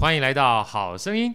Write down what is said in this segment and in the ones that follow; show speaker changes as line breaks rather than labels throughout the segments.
欢迎来到《好声音》。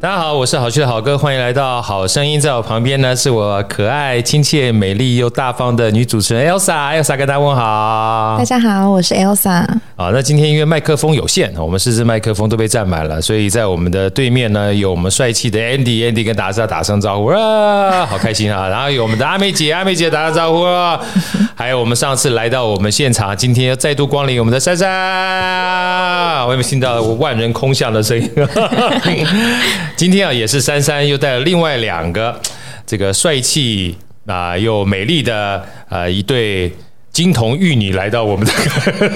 大家好，我是好趣的好哥，欢迎来到《好声音》。在我旁边呢，是我可爱、亲切、美丽又大方的女主持人 Elsa。Elsa 跟大家问好。
大家好，我是 Elsa。
好，那今天因为麦克风有限，我们四支麦克风都被占满了，所以在我们的对面呢，有我们帅气的 Andy。Andy 跟大家打声招呼啊，好开心啊！然后有我们的阿美姐，阿美姐打个招呼啊。还有我们上次来到我们现场，今天又再度光临我们的珊珊，我有没有听到万人空巷的声音？今天啊，也是珊珊又带了另外两个这个帅气啊又美丽的呃一对金童玉女来到我们的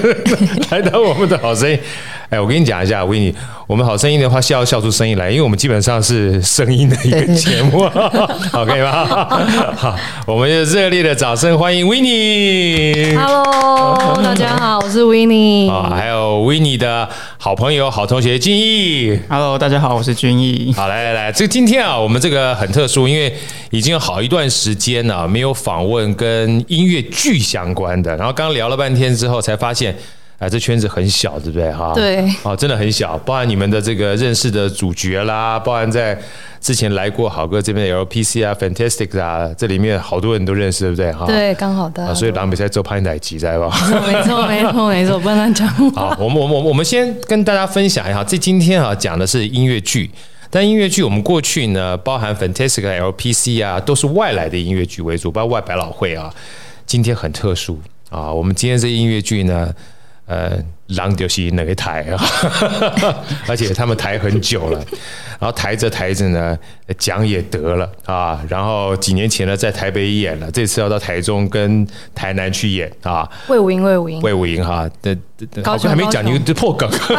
来到我们的好声音。哎，我跟你讲一下，维尼，我们好声音的话，笑要笑出声音来，因为我们基本上是声音的一个节目，好，可以吗？好，我们就热烈的掌声欢迎维尼。
Hello，大家好，我是维尼。
啊，还有维尼的好朋友、好同学俊毅。
Hello，大家好，我是俊毅。
好，来来来，这今天啊，我们这个很特殊，因为已经有好一段时间了，没有访问跟音乐剧相关的，然后刚聊了半天之后，才发现。哎，这圈子很小，对不对？哈，
对，
哦，真的很小。包含你们的这个认识的主角啦，包含在之前来过好哥这边的 LPC 啊、Fantastic 啊，这里面好多人都认识，对不对？哈，
对，刚好的。
所以狼比赛做拍奶机，在吧？
没错，没错，没错，不能讲。
好，我们我们我们先跟大家分享一下，这今天啊讲的是音乐剧，但音乐剧我们过去呢，包含 Fantastic、LPC 啊，都是外来的音乐剧为主，包括外百老汇啊。今天很特殊啊，我们今天这音乐剧呢。呃，狼就是那个台啊，而且他们台很久了，然后台着台着呢，奖也得了啊，然后几年前呢在台北演了，这次要到台中跟台南去演啊。魏
武营，魏武营，
魏武营哈，好像还没讲，你就破梗。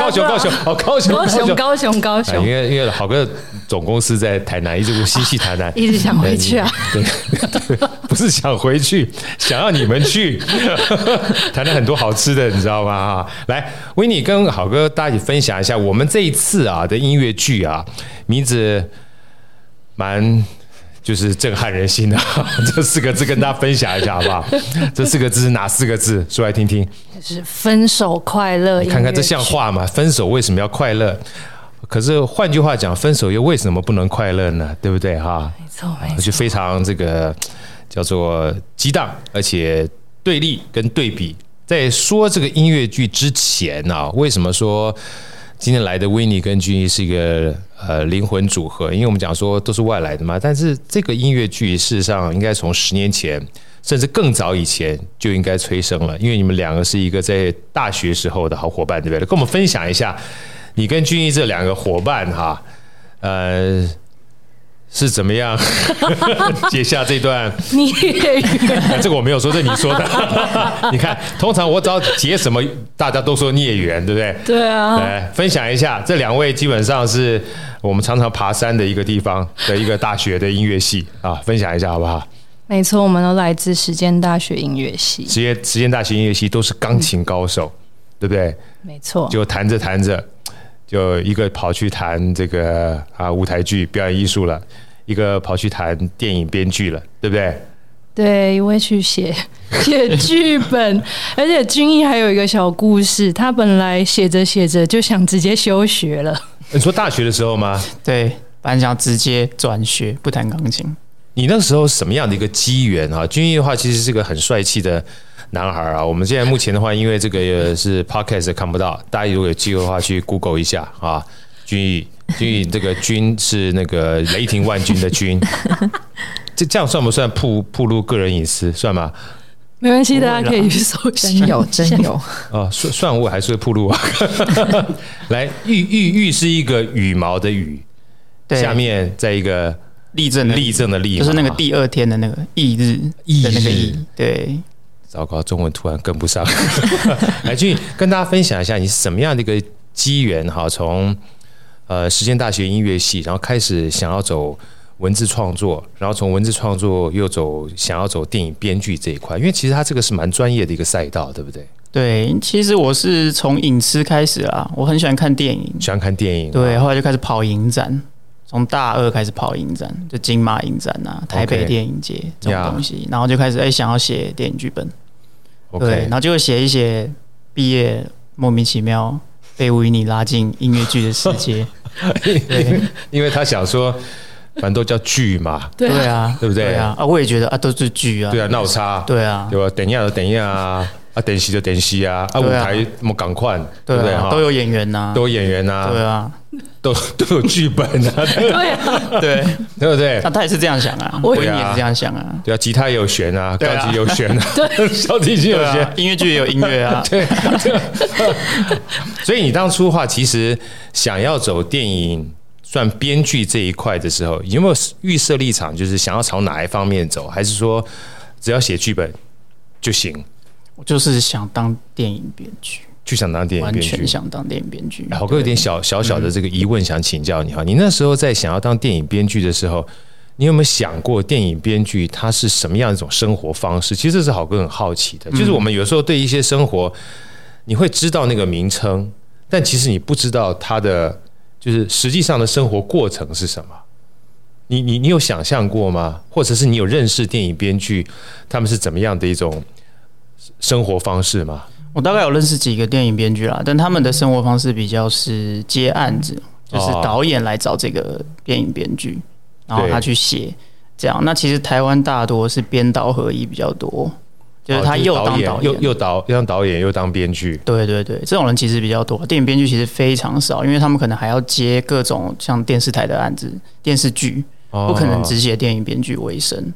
高雄，高雄，好，高雄，
高雄，高雄，高雄。
因为因为好哥总公司在台南，一直心系台南，
一直想回去啊。
不是想回去，想要你们去。台南很多好吃的，你知道吗？啊，来，维尼跟好哥大家一起分享一下我们这一次啊的音乐剧啊，名字蛮就是震撼人心的，这四个字跟大家分享一下好不好？这四个字是哪四个字？说来听
听。是分手快乐。
你看看这像话吗？分手为什么要快乐？可是换句话讲，分手又为什么不能快乐呢？对不对？哈，
没错，没错，
就非常这个叫做激荡，而且对立跟对比。在说这个音乐剧之前呢、为什么说今天来的维尼跟俊毅是一个呃灵魂组合？因为我们讲说都是外来的嘛，但是这个音乐剧事实上应该从十年前甚至更早以前就应该催生了，因为你们两个是一个在大学时候的好伙伴，对不对？跟我们分享一下你跟俊毅这两个伙伴哈，呃。是怎么样 结下这段
孽缘？
这个我没有说，这是你说的。你看，通常我只要结什么，大家都说孽缘，对不对？
对啊。
来分享一下，这两位基本上是我们常常爬山的一个地方的一个大学的音乐系啊，分享一下好不好？
没错，我们都来自实践大学音乐系。
实践实践大学音乐系都是钢琴高手，对不对？
没错。
就弹着弹着。就一个跑去谈这个啊舞台剧表演艺术了，一个跑去谈电影编剧了，对不对？
对，因为去写 写剧本，而且俊毅还有一个小故事，他本来写着写着就想直接休学了。
你说大学的时候吗？
对，本来想直接转学不弹钢琴。
你那时候什么样的一个机缘啊？俊毅的话其实是个很帅气的。男孩啊，我们现在目前的话，因为这个是 podcast 看不到，大家如果有机会的话，去 Google 一下啊。君毅，君毅，这个军是那个雷霆万钧的军，这这样算不算暴暴露个人隐私？算吗？
没关系，大家可以去搜一下。
真有真有
哦，算算我还是会暴露啊。来，玉玉玉是一个羽毛的羽，下面再一个
立正
立正的立，
就是那个第二天的那个翌日的那个翌，对。
糟糕，中文突然跟不上。来，俊跟大家分享一下，你是什么样的一个机缘哈？从呃实践大学音乐系，然后开始想要走文字创作，然后从文字创作又走想要走电影编剧这一块，因为其实它这个是蛮专业的一个赛道，对不对？
对，其实我是从影痴开始啊，我很喜欢看电影，
喜欢看电影，
对，后来就开始跑影展。从大二开始跑影展，就金马影展啊，台北电影
节.
这种东西.然后就开始哎、欸、想要写电影剧本.对，然后就会写一写，毕业莫名其妙被维尼拉进音乐剧的世界，对，
因为他想说。反正都叫剧嘛，
对啊，
对不对？
对啊，啊，我也觉得啊，都是剧啊，
对啊，闹差，
对啊，
对吧？等一下就等一下啊，啊，等戏就等戏啊，啊，舞台那么赶快，对不对？
都有演员呐，
都有演员呐，
对啊，
都 都有剧本啊，
对啊，
对，
对不对？
那他也是这样想啊，我也。是这样想啊，
对啊，吉他也有弦啊，钢琴有弦啊，对，小提琴有弦，
音乐剧也有音乐啊，对。
所以你当初的话，其实想要走电影。算编剧这一块的时候，有没有预设立场，就是想要朝哪一方面走，还是说只要写剧本就行？
我就是想当电影编剧，
就想当电影编剧，
完全想当电影编剧。
好哥有点小小小的这个疑问，想请教你哈，你那时候在想要当电影编剧的时候，你有没有想过电影编剧他是什么样一种生活方式？其实这是好哥很好奇的，就是我们有时候对一些生活，你会知道那个名称，但其实你不知道他的。就是实际上的生活过程是什么？你你你有想象过吗？或者是你有认识电影编剧他们是怎么样的一种生活方式吗？
我大概有认识几个电影编剧啦，但他们的生活方式比较是接案子，就是导演来找这个电影编剧，然后他去写这样。那其实台湾大多是编导合一比较多。就是他又当导演，
又又导又当导演又当编剧，
对对对，这种人其实比较多。电影编剧其实非常少，因为他们可能还要接各种像电视台的案子、电视剧，不可能只写电影编剧为生。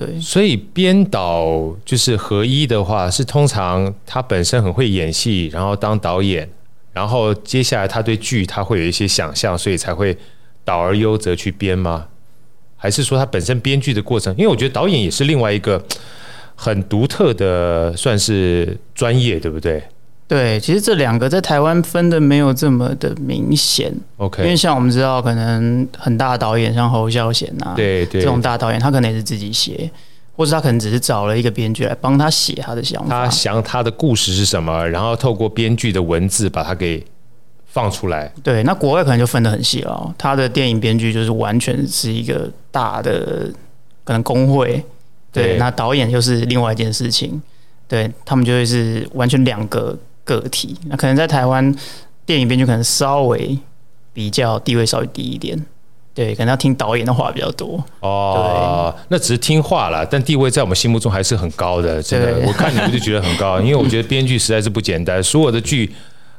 对，
所以编导就是合一的话，是通常他本身很会演戏，然后当导演，然后接下来他对剧他会有一些想象，所以才会导而优则去编吗？还是说他本身编剧的过程？因为我觉得导演也是另外一个。很独特的，算是专业，对不对？
对，其实这两个在台湾分的没有这么的明显。
OK，
因为像我们知道，可能很大的导演，像侯孝贤呐，
对对，
这种大导演，他可能也是自己写，或者他可能只是找了一个编剧来帮他写他的想法。
他想他的故事是什么，然后透过编剧的文字把它给放出来。
对，那国外可能就分得很细了。他的电影编剧就是完全是一个大的可能工会。对，那导演又是另外一件事情，对，他们就会是完全两个个体。那可能在台湾电影编剧可能稍微比较地位稍微低一点，对，可能要听导演的话比较多。
哦，那只是听话啦，但地位在我们心目中还是很高的。真的，我看你们就觉得很高，因为我觉得编剧实在是不简单，所有的剧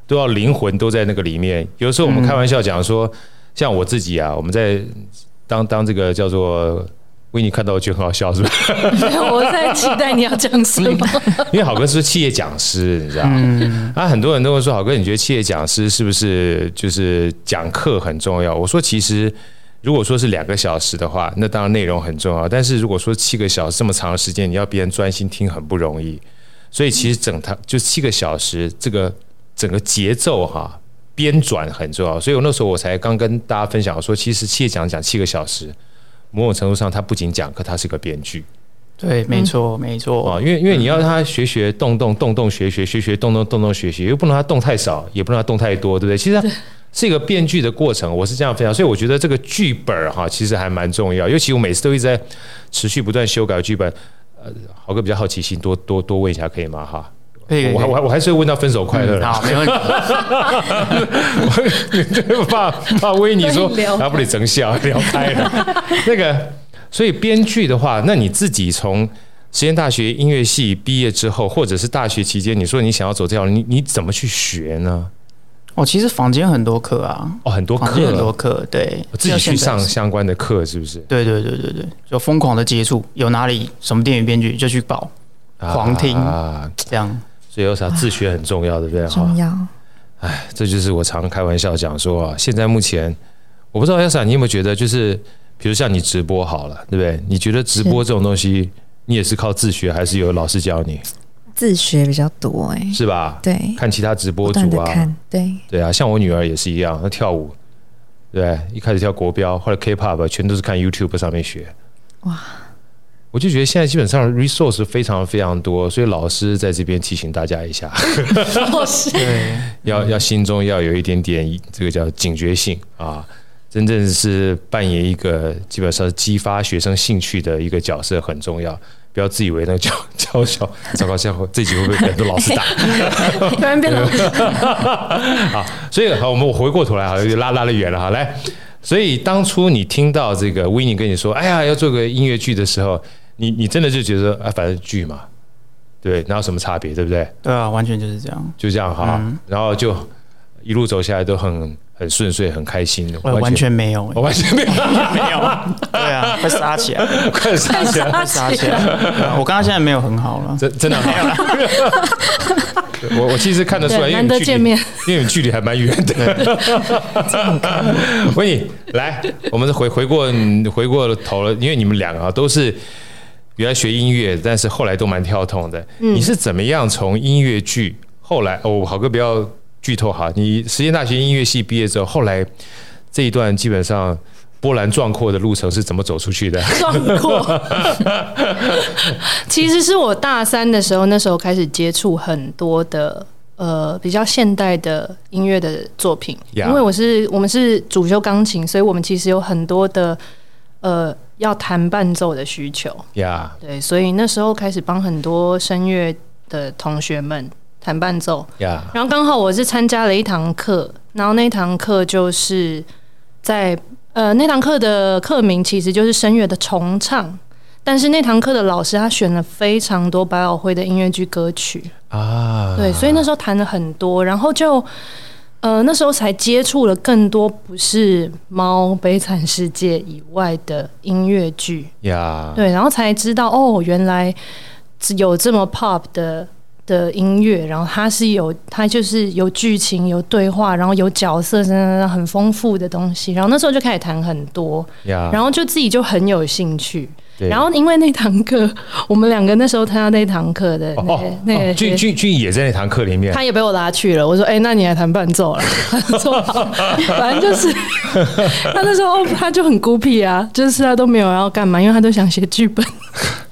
都要灵魂都在那个里面。有时候我们开玩笑讲说，嗯、像我自己啊，我们在当当这个叫做。维尼看到我觉得很好笑，是吧？
我在期待你要讲什么。
因为好哥是企业讲师，你知道吗？嗯、啊，很多人都会说，好哥，你觉得企业讲师是不是就是讲课很重要？我说，其实如果说是两个小时的话，那当然内容很重要。但是如果说七个小时这么长的时间，你要别人专心听很不容易。所以其实整堂就七个小时，这个整个节奏哈编转很重要。所以我那时候我才刚跟大家分享说，其实企业讲讲七个小时。某种程度上，他不仅讲课，他是个编剧。
对，没错，没错
啊，因为因为你要他学学动动动动学学学学动动动动学学，又不能他动太少，也不能他动太多，对不对？其实是一个编剧的过程，我是这样分享。所以我觉得这个剧本哈，其实还蛮重要。尤其我每次都一直在持续不断修改剧本。呃，豪哥比较好奇心，多多多问一下可以吗？哈。我我我还是会问到分手快乐、
嗯、好，没问题。
我怕怕威尼说，他 不得整笑聊开了。那个，所以编剧的话，那你自己从实验大学音乐系毕业之后，或者是大学期间，你说你想要走这条路，你你怎么去学呢？
哦，其实坊间很多课啊，
哦，很多课，
很多课，对，
我自己去上相关的课，是不是？
对对对对对，就疯狂的接触，有哪里什么电影编剧就去报，狂听啊，这样。
所以有啥自学很重要的，对不对？
重要。
哎，这就是我常开玩笑讲说啊，现在目前我不知道 Elsa 你有没有觉得，就是比如像你直播好了，对不对？你觉得直播这种东西，你也是靠自学，还是有老师教你？
自学比较多哎，
是吧？
对，
看其他直播主啊，
对
对啊，像我女儿也是一样，她跳舞，对，一开始跳国标，后来 K-pop，全都是看 YouTube 上面学。哇。我就觉得现在基本上 resource 非常非常多，所以老师在这边提醒大家一下，对，要要心中要有一点点这个叫警觉性啊。真正是扮演一个基本上是激发学生兴趣的一个角色很重要。不要自以为那个教教小，糟糕，下回这集会不会被很多老师打？
突然变老师。
好，所以好，我们我回过头来哈，又拉拉的远了哈。来，所以当初你听到这个 Winnie 跟你说，哎呀，要做个音乐剧的时候，你你真的就觉得，啊，反正剧嘛，对，哪有什么差别，对不对？
对啊，完全就是这样，
就这样哈。嗯、然后就一路走下来都很。很顺遂，很开心的，
完全，完全没有，
完全没有，
没有，对啊，快杀起来，
快杀起来，
快杀起来！我刚刚现在没有很好了，
真真的好。我我其实看得出来，因为
难得见面，
因为距离还蛮远的。喂，来，我们回回过回过头了，因为你们两个啊都是原来学音乐，但是后来都蛮跳痛的。你是怎么样从音乐剧后来？哦，好哥不要。剧透哈，你实验大学音乐系毕业之后，后来这一段基本上波澜壮阔的路程是怎么走出去的？
壮阔，其实是我大三的时候，那时候开始接触很多的呃比较现代的音乐的作品.因为我是我们是主修钢琴，所以我们其实有很多的呃要弹伴奏的需求
，Yeah.
对，所以那时候开始帮很多声乐的同学们。弹伴奏，Yeah. 然后刚好我是参加了一堂课，然后那堂课就是在呃那堂课的课名其实就是声乐的重唱，但是那堂课的老师他选了非常多百老汇的音乐剧歌曲啊，对，所以那时候弹了很多，然后就呃那时候才接触了更多不是《猫悲惨世界》以外的音乐剧
，Yeah.
对，然后才知道哦，原来有这么 pop 的。的音乐，然后它是有，它就是有剧情、有对话，然后有角色，真的很丰富的东西。然后那时候就开始弹很多，Yeah. 然后就自己就很有兴趣。对然后因为那堂课，我们两个那时候参加那堂课的那那个
俊俊俊也在那堂课里面，
他也被我拉去了。我说：“哎、欸，那你来弹伴奏了。” 他说：“好。”反正就是他那时候他就很孤僻啊，就是他都没有要干嘛，因为他都想写剧本，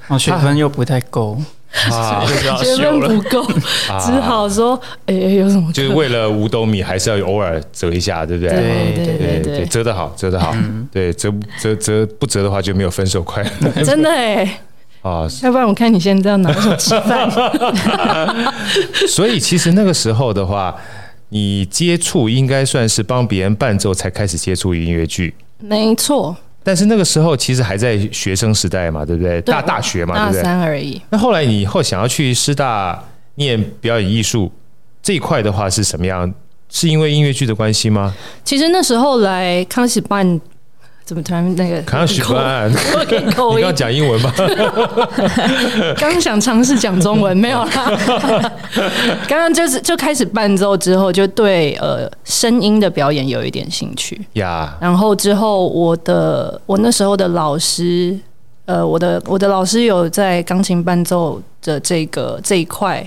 哦，学分又不太够。
啊，
学分不够，只好说，哎，有什么？
就是为了五斗米，还是要偶尔折一下，对不对？
对对对对，
折得好，折得好，对，折折折不折的话就没有分手快乐。
真的哎，啊，要不然我看你现在要拿什么吃饭？
所以其实那个时候的话，你接触应该算是帮别人伴奏才开始接触音乐剧，
没错。
但是那个时候其实还在学生时代嘛，对不对？对大大学嘛，对不对？
大三而已。
那后来你以后想要去师大念表演艺术这一块的话是什么样？是因为音乐剧的关系吗？
其实那时候来康熙办。怎么突然那个？
刚刚许愿，你刚刚讲英文吗？
刚想尝试讲中文，没有啦。刚刚就是就开始伴奏之后，就对呃声音的表演有一点兴趣
呀。
然后之后我的我那时候的老师，呃，我的我的老师有在钢琴伴奏的这个这一块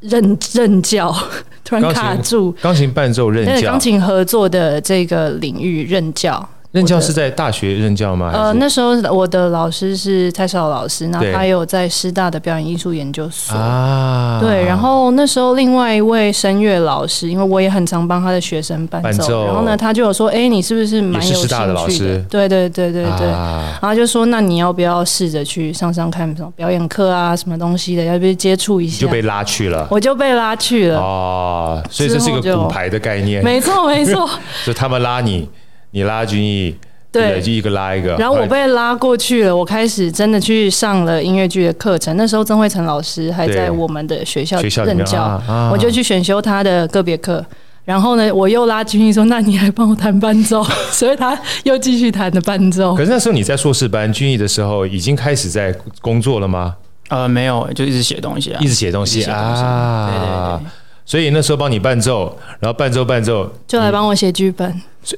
任任教。突然卡住，
钢琴伴奏任教，
钢琴合作的这个领域任教。
任教是在大学任教吗？
呃，那时候我的老师是蔡少老师，那他有在师大的表演艺术研究所啊。对，然后那时候另外一位声乐老师，因为我也很常帮他的学生伴奏，然后呢，他就有说：“哎，你是不是蛮有兴趣的？”对对对对对。然后就说：“那你要不要试着去上上看什么表演课啊，什么东西的？要不要接触一下？”
就被拉去了，
我就被拉去了。
哦，所以这是一个骨牌的概念，
没错没错。
就他们拉你。你拉军艺，对，就一个拉一个。
然后我被拉过去了，我开始真的去上了音乐剧的课程。那时候曾慧成老师还在我们的学校任教，我就去选修他的个别课。然后呢，我又拉军艺说：“那你来帮我弹伴奏。”所以他又继续弹的伴奏。
可是那时候你在硕士班军艺的时候，已经开始在工作了吗？
呃，没有，就一直写东西啊，
一直写东西啊。对对对。所以那时候帮你伴奏，然后伴奏伴奏，
就来帮我写剧本。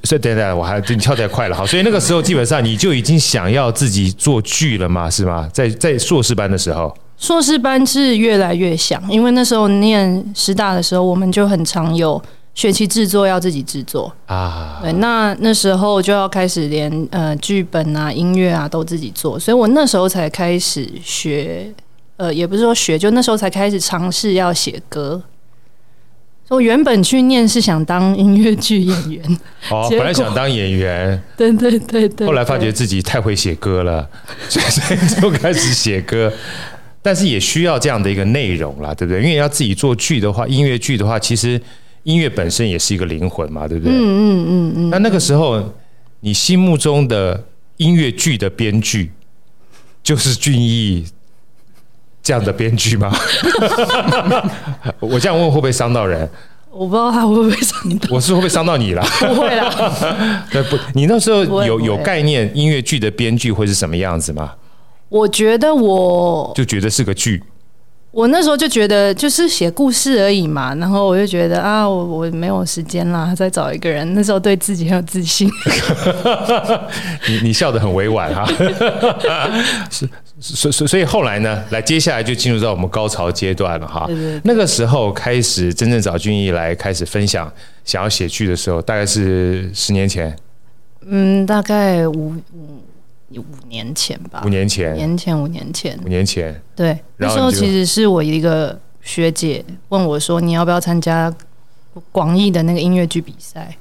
所以等等，我还你跳太快了，好。所以那个时候基本上你就已经想要自己做剧了嘛？是吗？在在硕士班的时候，
硕士班是越来越想，因为那时候念师大的时候，我们就很常有学期制作要自己制作啊。对，那那时候就要开始连呃剧本啊、音乐啊都自己做，所以我那时候才开始学，呃，也不是说学，就那时候才开始尝试要写歌。我原本去念是想当音乐剧演员，
哦，本来想当演员，
对对对对，
后来发觉自己太会写歌了，所以就开始写歌。但是也需要这样的一个内容啦，对不对？因为要自己做剧的话，音乐剧的话，其实音乐本身也是一个灵魂嘛，对不对？嗯嗯嗯嗯。那那个时候，你心目中的音乐剧的编剧就是俊毅这样的编剧吗？我这样问会不会伤到人？
我不知道他会不会伤到。
我是会不会伤到你啦？
不会啦。
那不？你那时候有有概念音乐剧的编剧会是什么样子吗？
我觉得我
就觉得是个剧，
我那时候就觉得就是写故事而已嘛，然后我就觉得啊，我我没有时间啦，再找一个人。那时候对自己很有自信。
你你笑得很委婉哈，是所所所以后来呢，来接下来就进入到我们高潮阶段了哈。对对对，那个时候开始真正找俊逸来开始分享想要写剧的时候，大概是十年前。
嗯，大概五五。五年前吧，
五年前，
年前五年前，
五年前，
对，那时候其实是我一个学姐问我说：“你要不要参加广义的那个音乐剧比赛？”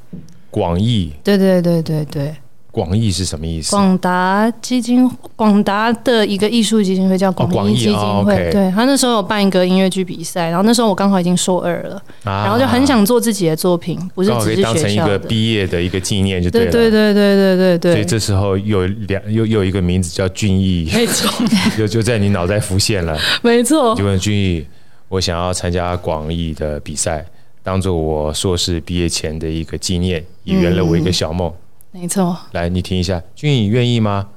广义，
对对对对对。
广艺是什么意思？
广达基金，广达的一个艺术基金会叫广艺基金会。哦哦 okay、对，他那时候有办一个音乐剧比赛，然后那时候我刚好已经硕二了，啊、然后就很想做自己的作品，不是只是学校的，当成一个
毕业的一个纪念就对了。
对对对对对对对。
所以这时候有两又又有一个名字叫俊逸，
没错，
就就在你脑袋浮现了，
没错。
就问俊逸，我想要参加广艺的比赛，当做我硕士毕业前的一个纪念，也圆了我一个小梦。嗯
没错，
来，你听一下，俊颖愿意吗？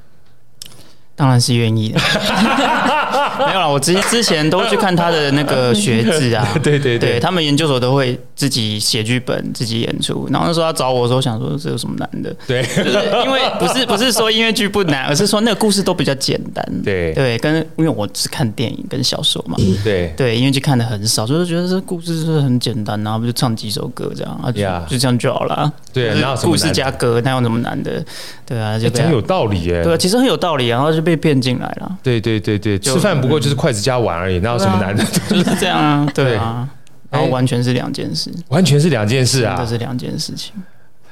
当然是愿意的。没有啦，我之之前都会去看他的那个学制啊。
对对对，
对，他们研究所都会自己写剧本、自己演出。然后那时候他找我的时候，想说这有什么难的？
对，
就是因为不是不是说音乐剧不难，而是说那个故事都比较简单。对对，跟因为我只看电影跟小说嘛。对对，音乐剧看的很少，就是觉得这故事是很简单，然后不就唱几首歌这样啊，就这样就好了。
对，然后
故事加歌，那有什么难的？对啊，就
很有道理耶。
对，其实很有道理，然后就被骗进来了。
对对对对，吃饭不过就是筷子加碗而已，哪有什么难的？
就是这样啊，对啊，然后完全是两件事，
完全是两件事啊，
这是两件事情。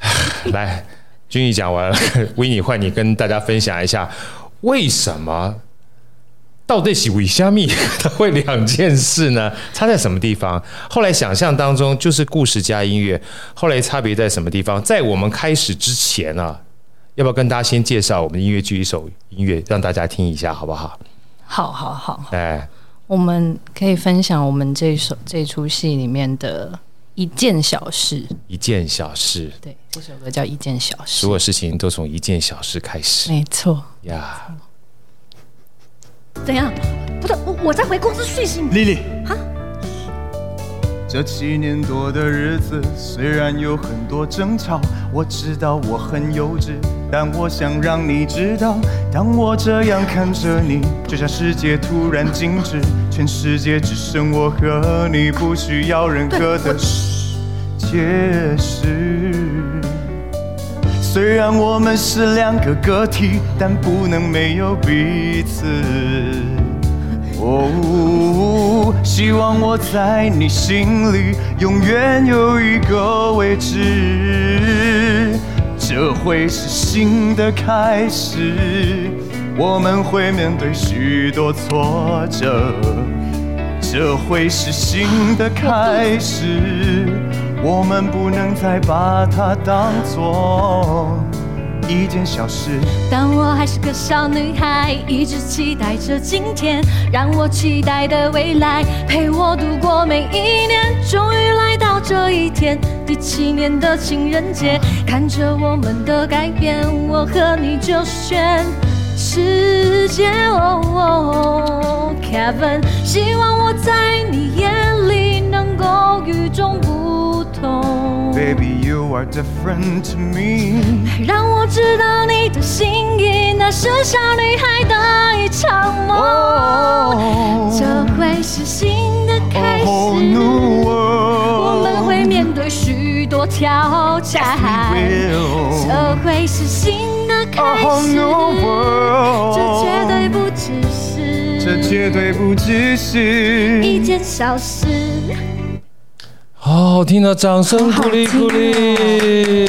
来，君毅讲完了，维尼换你跟大家分享一下，为什么到底是为虾米他会两件事呢？差在什么地方？后来想象当中就是故事加音乐，后来差别在什么地方？在我们开始之前、啊，要不要跟大家先介绍我们音乐剧一首音乐，让大家听一下，好不好？
好好好，哎，我们可以分享我们这首这出戏里面的一件小事。
一件小事，
对，这首歌叫《一件小事》。
所有事情都从一件小事开始。
没错
呀。
怎样？不是我，我在回公司讯息。
丽丽，哈。这七年多的日子，虽然有很多争吵，我知道我很幼稚，但我想让你知道，当我这样看着你，就像世界突然静止，全世界只剩我和你，不需要任何的解释。虽然我们是两个个体，但不能没有彼此。哦，希望我在你心里永远有一个位置，这会是新的开始，我们会面对许多挫折，这会是新的开始，我们不能再把它当作。一件小事。
当我还是个小女孩，一直期待着今天，让我期待的未来陪我度过每一年。终于来到这一天，第七年的情人节，看着我们的改变，我和你就是世界。哦，Kevin，希望我在你眼里能够与众不同。
Baby, you are different to me。
让我知道你的心意，那是小女孩的一场梦。Oh, 这会是新的开始。Oh. 我们会面对许多挑战。这会是新的开始。Oh. 这绝对不只是，
这绝对不只是一件小事。
好好听的掌声鼓励鼓励。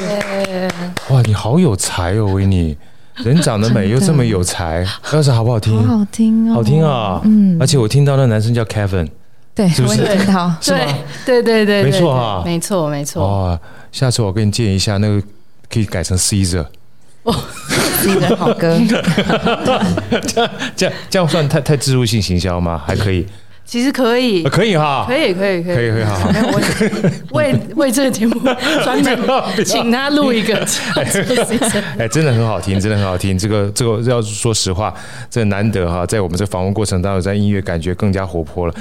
哇，你好有才哦，维尼，人长得美又这么有才，要是好不好听？
好听哦，
好听啊。嗯，而且我听到那男生叫 Kevin，
对，是不是？对，
对对对，
没错啊，
没错没错。
哦，下次我跟你建议一下，那个可以改成 Caesar。
哦好歌。
这样这样这样算太太植入性行销吗？还可以。
其实可以，
可以哈，
可以可以可以
可以可以好好。
为为这个节目专门 请他录一个，
哎，真的很好听，真的很好听。这个这个要说实话，这个难得哈，在我们这访问过程当中，在音乐感觉更加活泼了。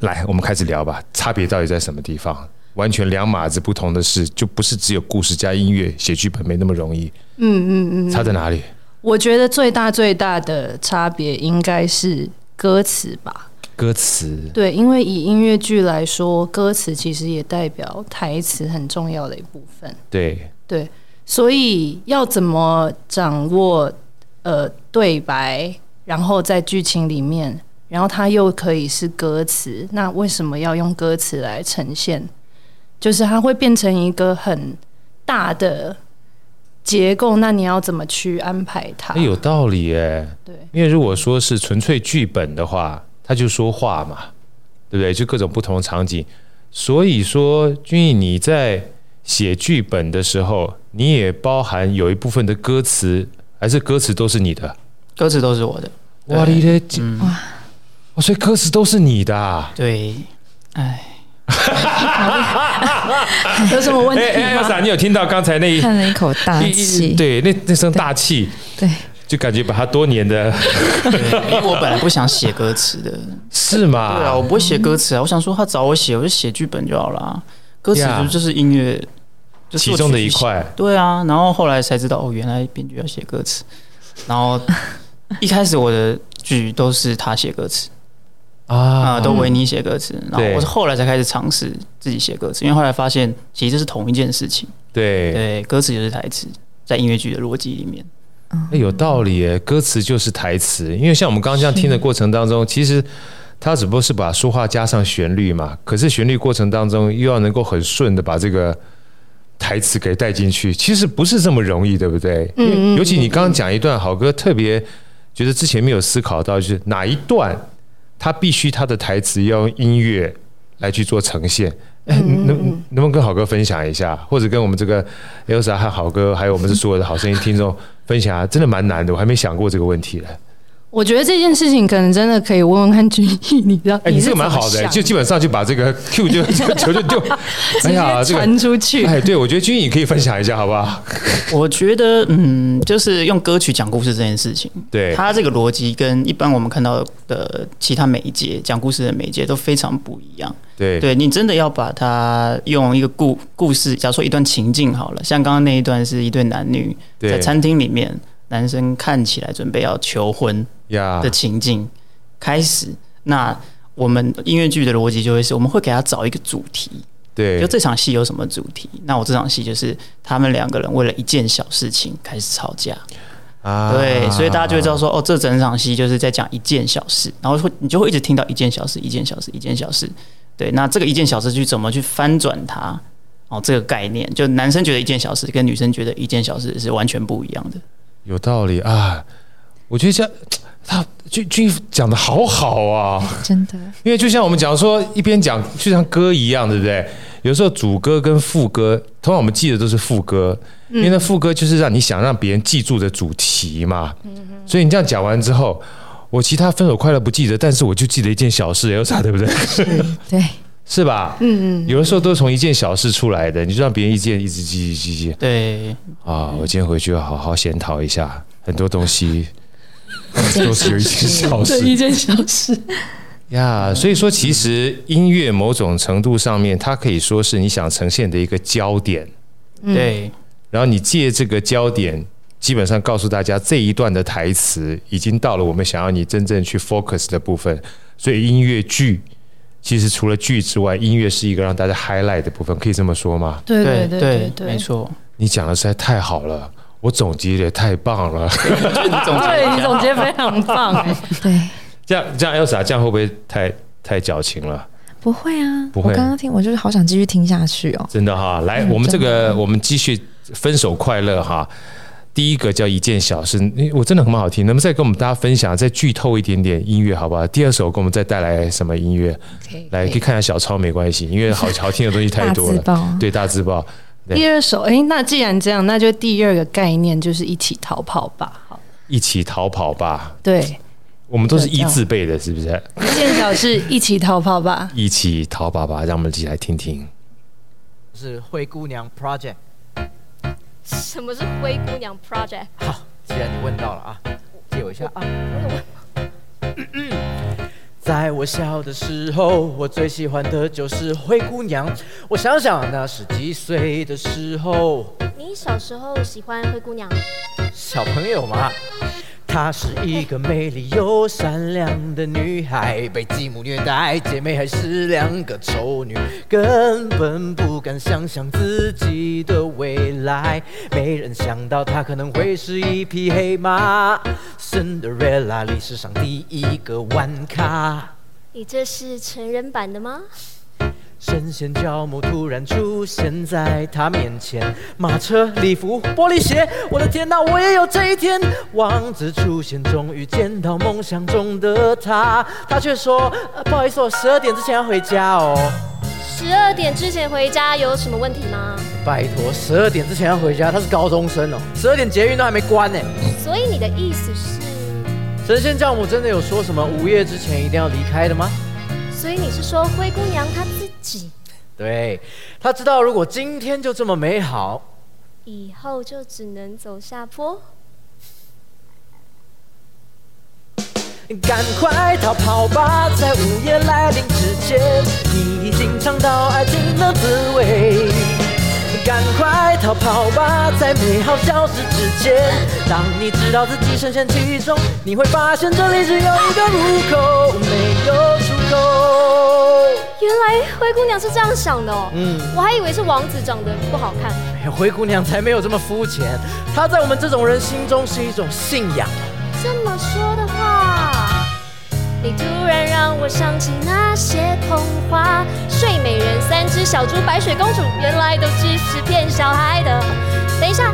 来，我们开始聊吧。差别到底在什么地方？完全两码子不同的事，就不是只有故事加音乐，写剧本没那么容易。嗯嗯嗯，差在哪里？
我觉得最大最大的差别应该是歌词吧。
歌词
对，因为以音乐剧来说，歌词其实也代表台词很重要的一部分。
对
对，所以要怎么掌握呃对白，然后在剧情里面，然后它又可以是歌词，那为什么要用歌词来呈现？就是它会变成一个很大的结构，那你要怎么去安排它？
有道理耶。
对，
因为如果说是纯粹剧本的话。他就说话嘛，对不对？就各种不同的场景。所以说，君毅你在写剧本的时候，你也包含有一部分的歌词，还是歌词都是你的？
歌词都是我的。
哇，你的哇，所以歌词都是你的啊？
对，哎，
有什么问题？
哎，要啥？你有听到刚才那一
叹了一口大气？
对，那那声大气。
对。
就感觉把他多年的，
因为我本来不想写歌词的，
是吗？
对啊，我不会写歌词啊。我想说他找我写，我就写剧本就好了。歌词就就是音乐，
就其中的一块。
对啊，然后后来才知道，哦，原来编剧要写歌词。然后一开始我的剧都是他写歌词啊，都维尼写歌词。然后我是后来才开始尝试自己写歌词，因为后来发现其实这是同一件事情。
对
对，歌词就是台词，在音乐剧的逻辑里面。
欸、有道理耶，歌词就是台词。因为像我们刚刚这样听的过程当中，其实他只不过是把说话加上旋律嘛。可是旋律过程当中又要能够很顺的把这个台词给带进去，其实不是这么容易，对不对？嗯。尤其你刚刚讲一段好歌，特别觉得之前没有思考到，就是哪一段他必须他的台词要用音乐来去做呈现。哎，能能不能跟好哥分享一下，或者跟我们这个 Elsa 和好哥，还有我们这所有的好声音听众分享啊？真的蛮难的，我还没想过这个问题呢。
我觉得这件事情可能真的可以问问看君毅，你知道？哎，
你这个蛮好的，就基本上就把这个 Q 就球 就丢，
哎呀，传出去。
哎，对，我觉得君毅可以分享一下，好不好？
我觉得，嗯，就是用歌曲讲故事这件事情，
对
它这个逻辑跟一般我们看到的其他媒介讲故事的媒介都非常不一样。
对，
对你真的要把它用一个故故事，假如说一段情境好了，像刚刚那一段是一对男女在餐厅里面，男生看起来准备要求婚。的情境开始，那我们音乐剧的逻辑就会是，我们会给他找一个主题，
对，
就这场戏有什么主题？那我这场戏就是他们两个人为了一件小事情开始吵架。啊，对，所以大家就会知道说，哦，这整场戏就是在讲一件小事，然后会你就会一直听到一件小事，一件小事，一件小事，对，那这个一件小事去怎么去翻转它？哦，这个概念，就男生觉得一件小事跟女生觉得一件小事是完全不一样的，
有道理啊，我觉得像。他君君讲的好好啊，
真的。
因为就像我们讲说，一边讲就像歌一样，对不对？有时候主歌跟副歌，通常我们记得都是副歌，因为那副歌就是让你想让别人记住的主题嘛。所以你这样讲完之后，我其他分手快乐不记得，但是我就记得一件小事，有啥对不对？
对，
是吧？嗯嗯。有的时候都是从一件小事出来的，你就让别人一件一直记记记记。
对。
啊，我今天回去要好好检讨一下很多东西。都是有一件小事，
一件小事
呀。所以说，其实音乐某种程度上面，它可以说是你想呈现的一个焦点。
对。
然后你借这个焦点，基本上告诉大家这一段的台词已经到了我们想要你真正去 focus 的部分。所以音乐剧其实除了剧之外，音乐是一个让大家 highlight 的部分，可以这么说吗？
对对对对对，
没错。
你讲的实在太好了。我总结的太棒了，
对，你总结非常棒，
对。
这样这样，Elsa，这样会不会太太矫情了？
不会啊，
不会。
我刚刚听，我就是好想继续听下去哦。
真的哈，来，我们这个我们继续分手快乐哈。第一个叫一件小事，我真的很好听。能不能再跟我们大家分享，再剧透一点点音乐，好不好？第二首给我们再带来什么音乐？Okay, 来，可以看一下小抄，没关系，因为好好听的东西太多了。对，大字报。
第二首，哎，那既然这样，那就第二个概念就是一起逃跑吧。好，
一起逃跑吧。
对，
我们都是一字辈的，是不是？
一件小事，一起逃跑吧。
一起逃跑吧，让我们一起来听听。
是灰姑娘 Project。
什么是灰姑娘 Project？
好，既然你问到了啊，借我一下啊。在我小的时候，我最喜欢的就是灰姑娘。我想想，那是几岁的时候？
你小时候喜欢灰姑娘？
小朋友嘛。她是一个美丽又善良的女孩，被继母虐待，姐妹还是两个丑女，根本不敢想象自己的未来。没人想到她可能会是一匹黑马，Cinderella 历史上第一个弯卡。
你这是成人版的吗？
神仙教母突然出现在他面前，马车、礼服、玻璃鞋，我的天哪，我也有这一天！王子出现，终于见到梦想中的他，他却说：“呃，不好意思，我十二点之前要回家哦。”
十二点之前回家有什么问题吗？
拜托，十二点之前要回家，他是高中生哦，十二点捷运都还没关呢。
所以你的意思是，
神仙教母真的有说什么午夜之前一定要离开的吗？
所以你是说灰姑娘她自己？
对，她知道如果今天就这么美好，
以后就只能走下坡。
赶快逃跑吧，在午夜来临之前，你已经尝到爱情的滋味。赶快逃跑吧，在美好消失之前。当你知道自己深陷其中，你会发现这里只有一个入口，没有出口。
原来灰姑娘是这样想的哦，嗯，我还以为是王子长得不好看。
灰姑娘才没有这么肤浅，她在我们这种人心中是一种信仰。
这么说的话。你突然让我想起那些童话，睡美人、三只小猪、白雪公主，原来都只是骗小孩的。等一下，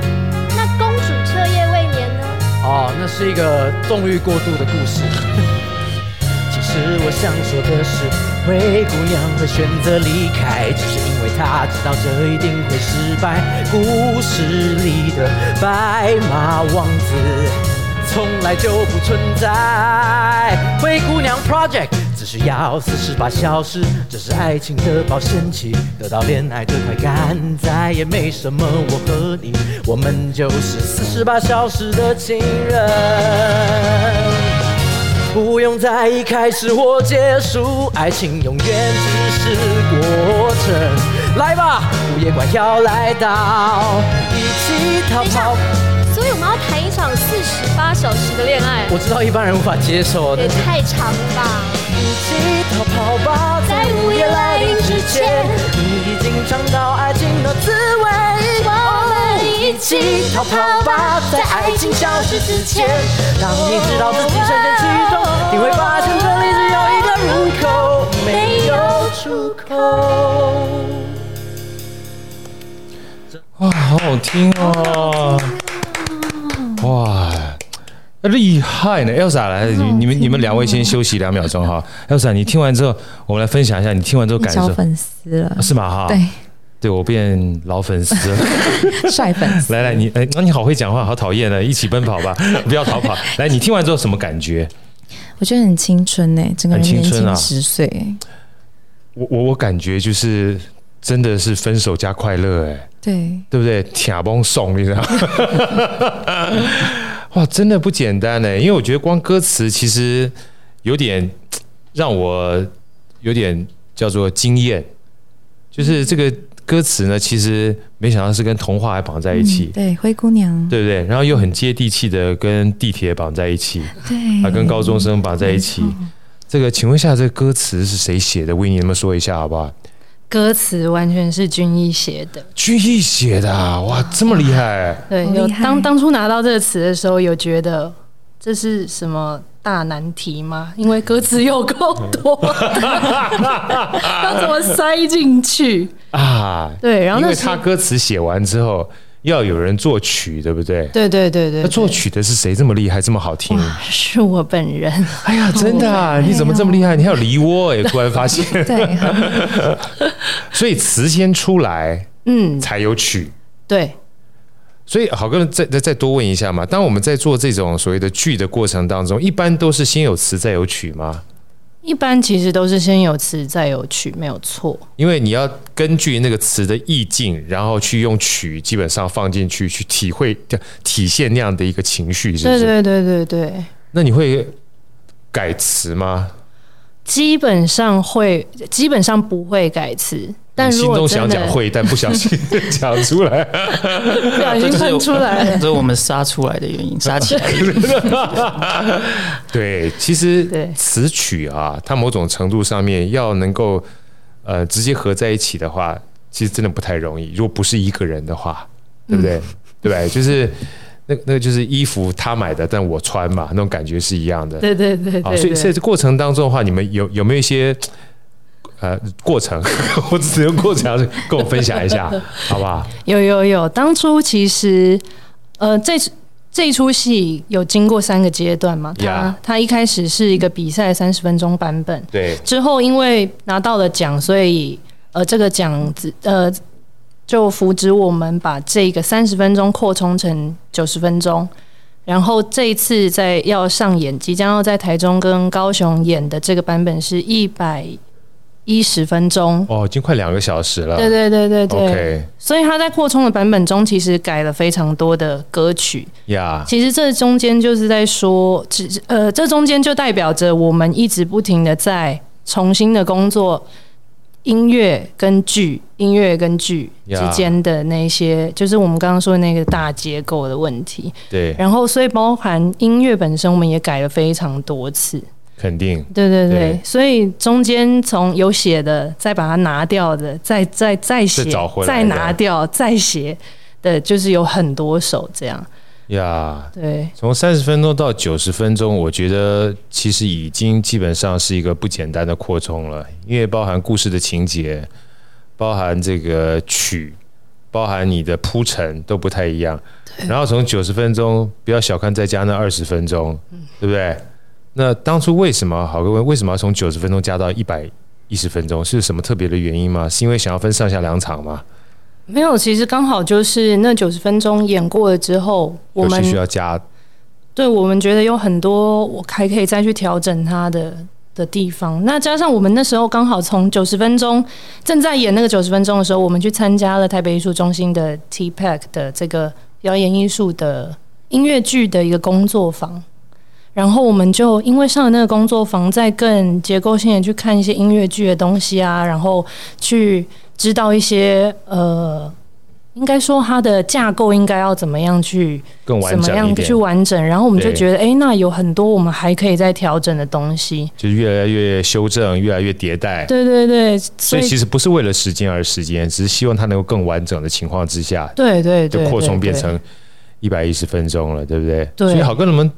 那公主彻夜未眠呢？
哦，那是一个纵欲过度的故事。其实我想说的是，灰姑娘会选择离开，只是因为她知道这一定会失败。故事里的白马王子。从来就不存在。灰姑娘 Project 只需要四十八小时，这是爱情的保鲜期，得到恋爱的快感，再也没什么我和你，我们就是四十八小时的情人，不用在意开始或结束，爱情永远只是过程。来吧，午夜怪要来到，一起逃跑。
谈一场四十八小时的恋爱，
我知道一般人无法接受，
也太长了吧！
一起逃跑吧，在午夜来临之前，你已经尝到爱情的滋味。我们一起逃跑吧，在爱情消失之前，当你知道自己深陷其中，你会发现这里只有一个入口，没有出口。
哇，好好听哦！哇，厉害呢！Elsa 来，你你们你们两位先休息两秒钟哈。Elsa，你听完之后，我们来分享一下你听完之后感受。
小粉丝了，
是吗？哈，
对，
对我变老粉丝了，
帅粉丝。
来来，你哎，那你好会讲话，好讨厌呢！一起奔跑吧，不要逃跑。来，你听完之后什么感觉？
我觉得很青春呢，整个人年轻十岁。
我我我感觉就是真的是分手加快乐哎。
对，
对不对？听崩送，你知道吗？哇，真的不简单呢。因为我觉得光歌词其实有点让我有点叫做惊艳，就是这个歌词呢，其实没想到是跟童话还绑在一起。
嗯、对，灰姑娘，
对不对？然后又很接地气的跟地铁绑在一起，
对，
还跟高中生绑在一起。这个，请问一下，这个歌词是谁写的？维尼，你们说一下好不好？
歌词完全是军医写的，
军医写的啊，哇，这么厉害！
对，有当当初拿到这个词的时候，有觉得这是什么大难题吗？因为歌词又够多，要怎么塞进去
啊？
对，然后
因为他歌词写完之后。要有人作曲，对不对？
对对对对。
那作曲的是谁？这么厉害，这么好听？
是我本人。
哎呀，真的啊！你怎么这么厉害？你还有梨窝哎！突然发现。
对。
所以词先出来，嗯，才有曲。
对。
所以好哥们再再再多问一下嘛。当我们在做这种所谓的剧的过程当中，一般都是先有词再有曲吗？
一般其实都是先有词再有曲，没有错。
因为你要根据那个词的意境，然后去用曲基本上放进去，去体会、体现那样的一个情绪，是不是？
对对对对对。
那你会改词吗？
基本上会，基本上不会改词。但
心中想讲会，但不小心 讲出来，
不小心喷出来，
这是我们杀出来的原因，杀起来。
对，其实词曲啊，它某种程度上面要能够呃直接合在一起的话，其实真的不太容易。如果不是一个人的话，对不对？嗯、对不对？就是那那个就是衣服他买的，但我穿嘛，那种感觉是一样的。
对对对，对，对。
所以在这过程当中的话，你们有有没有一些？呃，过程，我只用过程跟我分享一下，好不好？
有有有，当初其实，呃，这这出戏有经过三个阶段嘛？它 Yeah. 它一开始是一个比赛三十分钟版本，
对。
之后因为拿到了奖，所以呃，这个奖子呃，就扶植我们把这个三十分钟扩充成九十分钟。然后这一次在要上演，即将要在台中跟高雄演的这个版本是一百。一十分钟
哦，已经快两个小时了。
对对对对对。
OK，
所以他在扩充的版本中，其实改了非常多的歌曲。
呀，
其实这中间就是在说，只呃，这中间就代表着我们一直不停的在重新的工作，音乐跟剧，音乐跟剧之间的那些，就是我们刚刚说的那个大结构的问题。
对。
然后，所以包含音乐本身，我们也改了非常多次。
肯定，
对对对，对，所以中间从有写的，再把它拿掉的，再再再写，再拿掉，再写的，就是有很多首这样。
呀，
对，
从三十分钟到九十分钟，我觉得其实已经基本上是一个不简单的扩充了，因为包含故事的情节，包含这个曲，包含你的铺陈都不太一样。对然后从九十分钟，不要小看再加那二十分钟，嗯、对不对？那当初为什么好哥问为什么要从九十分钟加到一百一十分钟？是什么特别的原因吗？是因为想要分上下两场吗？
没有，其实刚好就是那九十分钟演过了之后，我们
需要加。
对，我们觉得有很多我还可以再去调整它的的地方。那加上我们那时候刚好从九十分钟正在演那个九十分钟的时候，我们去参加了台北艺术中心的 T Pack 的这个表演艺术的音乐剧的一个工作坊。然后我们就因为上了那个工作坊，再更结构性的去看一些音乐剧的东西啊，然后去知道一些呃，应该说它的架构应该要怎么样去
更完整，
怎么样去完整。然后我们就觉得，哎，那有很多我们还可以再调整的东西，
就越来越修正，越来越迭代。
对对对，
所以，其实不是为了时间而时间，只是希望它能够更完整的情况之下，
对对对，
就扩充变成一百一十分钟了，对不对？
对。
所以好跟你们。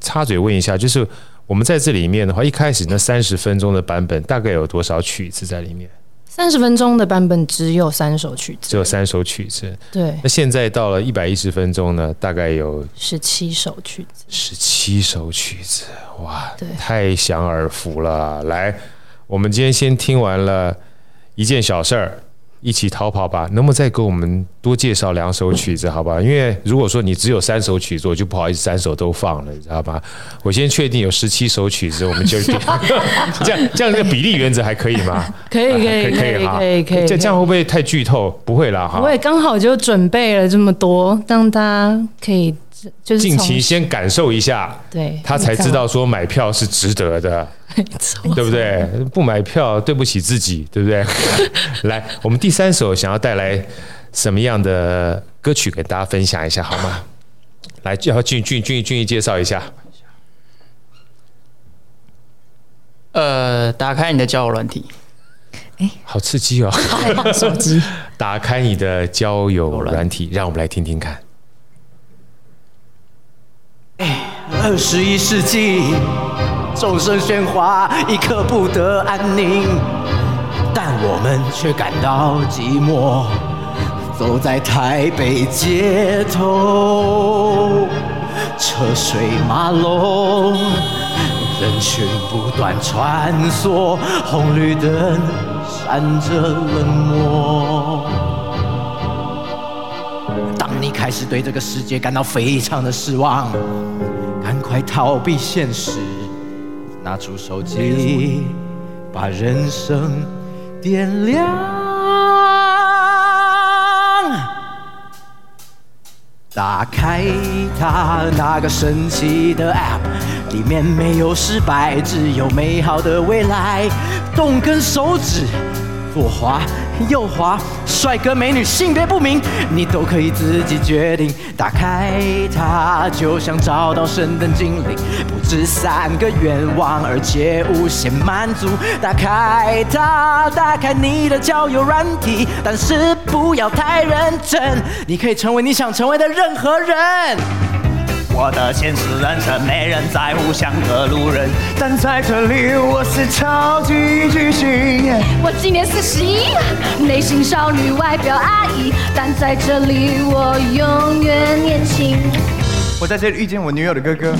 插嘴问一下，就是我们在这里面的话，一开始那三十分钟的版本大概有多少曲子在里面？
三十分钟的版本只有三首曲子，
只有三首曲子。
对。
那现在到了一百一十分钟呢，大概有
十七首曲子。
十七首曲子，哇，
对，
太享耳福了。来，我们今天先听完了一件小事儿。一起逃跑吧！能不能再给我们多介绍两首曲子，好吧？因为如果说你只有三首曲子，我就不好意思三首都放了，你知道吧？我先确定有十七首曲子，我们就 这样这样这个比例原则还可以吗？
可以可以可以可以可以。
这这样会不会太剧透？不会啦，哈。
我也刚好就准备了这么多，让大家可以。就是
近期先感受一下，
对，
他才知道说买票是值得的，
没错，
对不对？不买票对不起自己，对不对？来，我们第三首想要带来什么样的歌曲给大家分享一下，好吗？来，就要俊俊俊俊介绍一下。
呃，打开你的交友软体，
哎，好刺激哦！
手机，
打开你的交友软体，让我们来听听看。
哎，
二十一世纪，众声喧哗，一刻不得安宁，但我们却感到寂寞。走在台北街头，车水马龙，人群不断穿梭，红绿灯闪着冷漠。当你开始对这个世界感到非常的失望，赶快逃避现实，拿出手机，把人生点亮。打开它，那个神奇的 App，里面没有失败，只有美好的未来。动根手指，左滑右滑，帅哥美女性别不明，你都可以自己决定。打开它，就像找到神灯精灵，不止三个愿望，而且无限满足。打开它，打开你的交友软体，但是不要太认真，你可以成为你想成为的任何人。我的现实人生没人在乎，像个路人。但在这里，我是超级巨星。
我今年四十一，内心少女，外表阿姨。但在这里，我永远年轻。
我在这里遇见我女友的哥哥，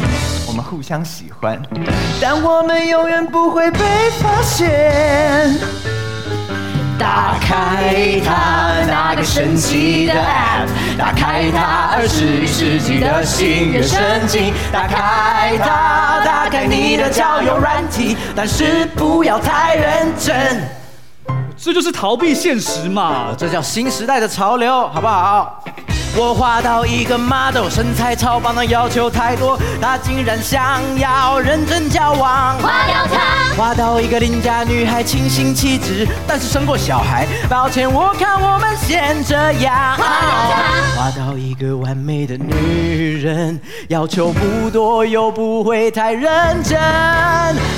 我们互相喜欢，但我们永远不会被发现。打开它，那个神奇的 App，打开它，二十一世纪的新人神经。打开它，打开你的交友软体，但是不要太认真。
这就是逃避现实嘛，
这叫新时代的潮流，好不好？我画到一个 model，身材超棒，的要求太多，他竟然想要认真交往。
花掉他，
画到一个邻家女孩，清新气质，但是生过小孩。抱歉，我看我们先这样。
花掉他，
画到一个完美的女人，要求不多又不会太认真，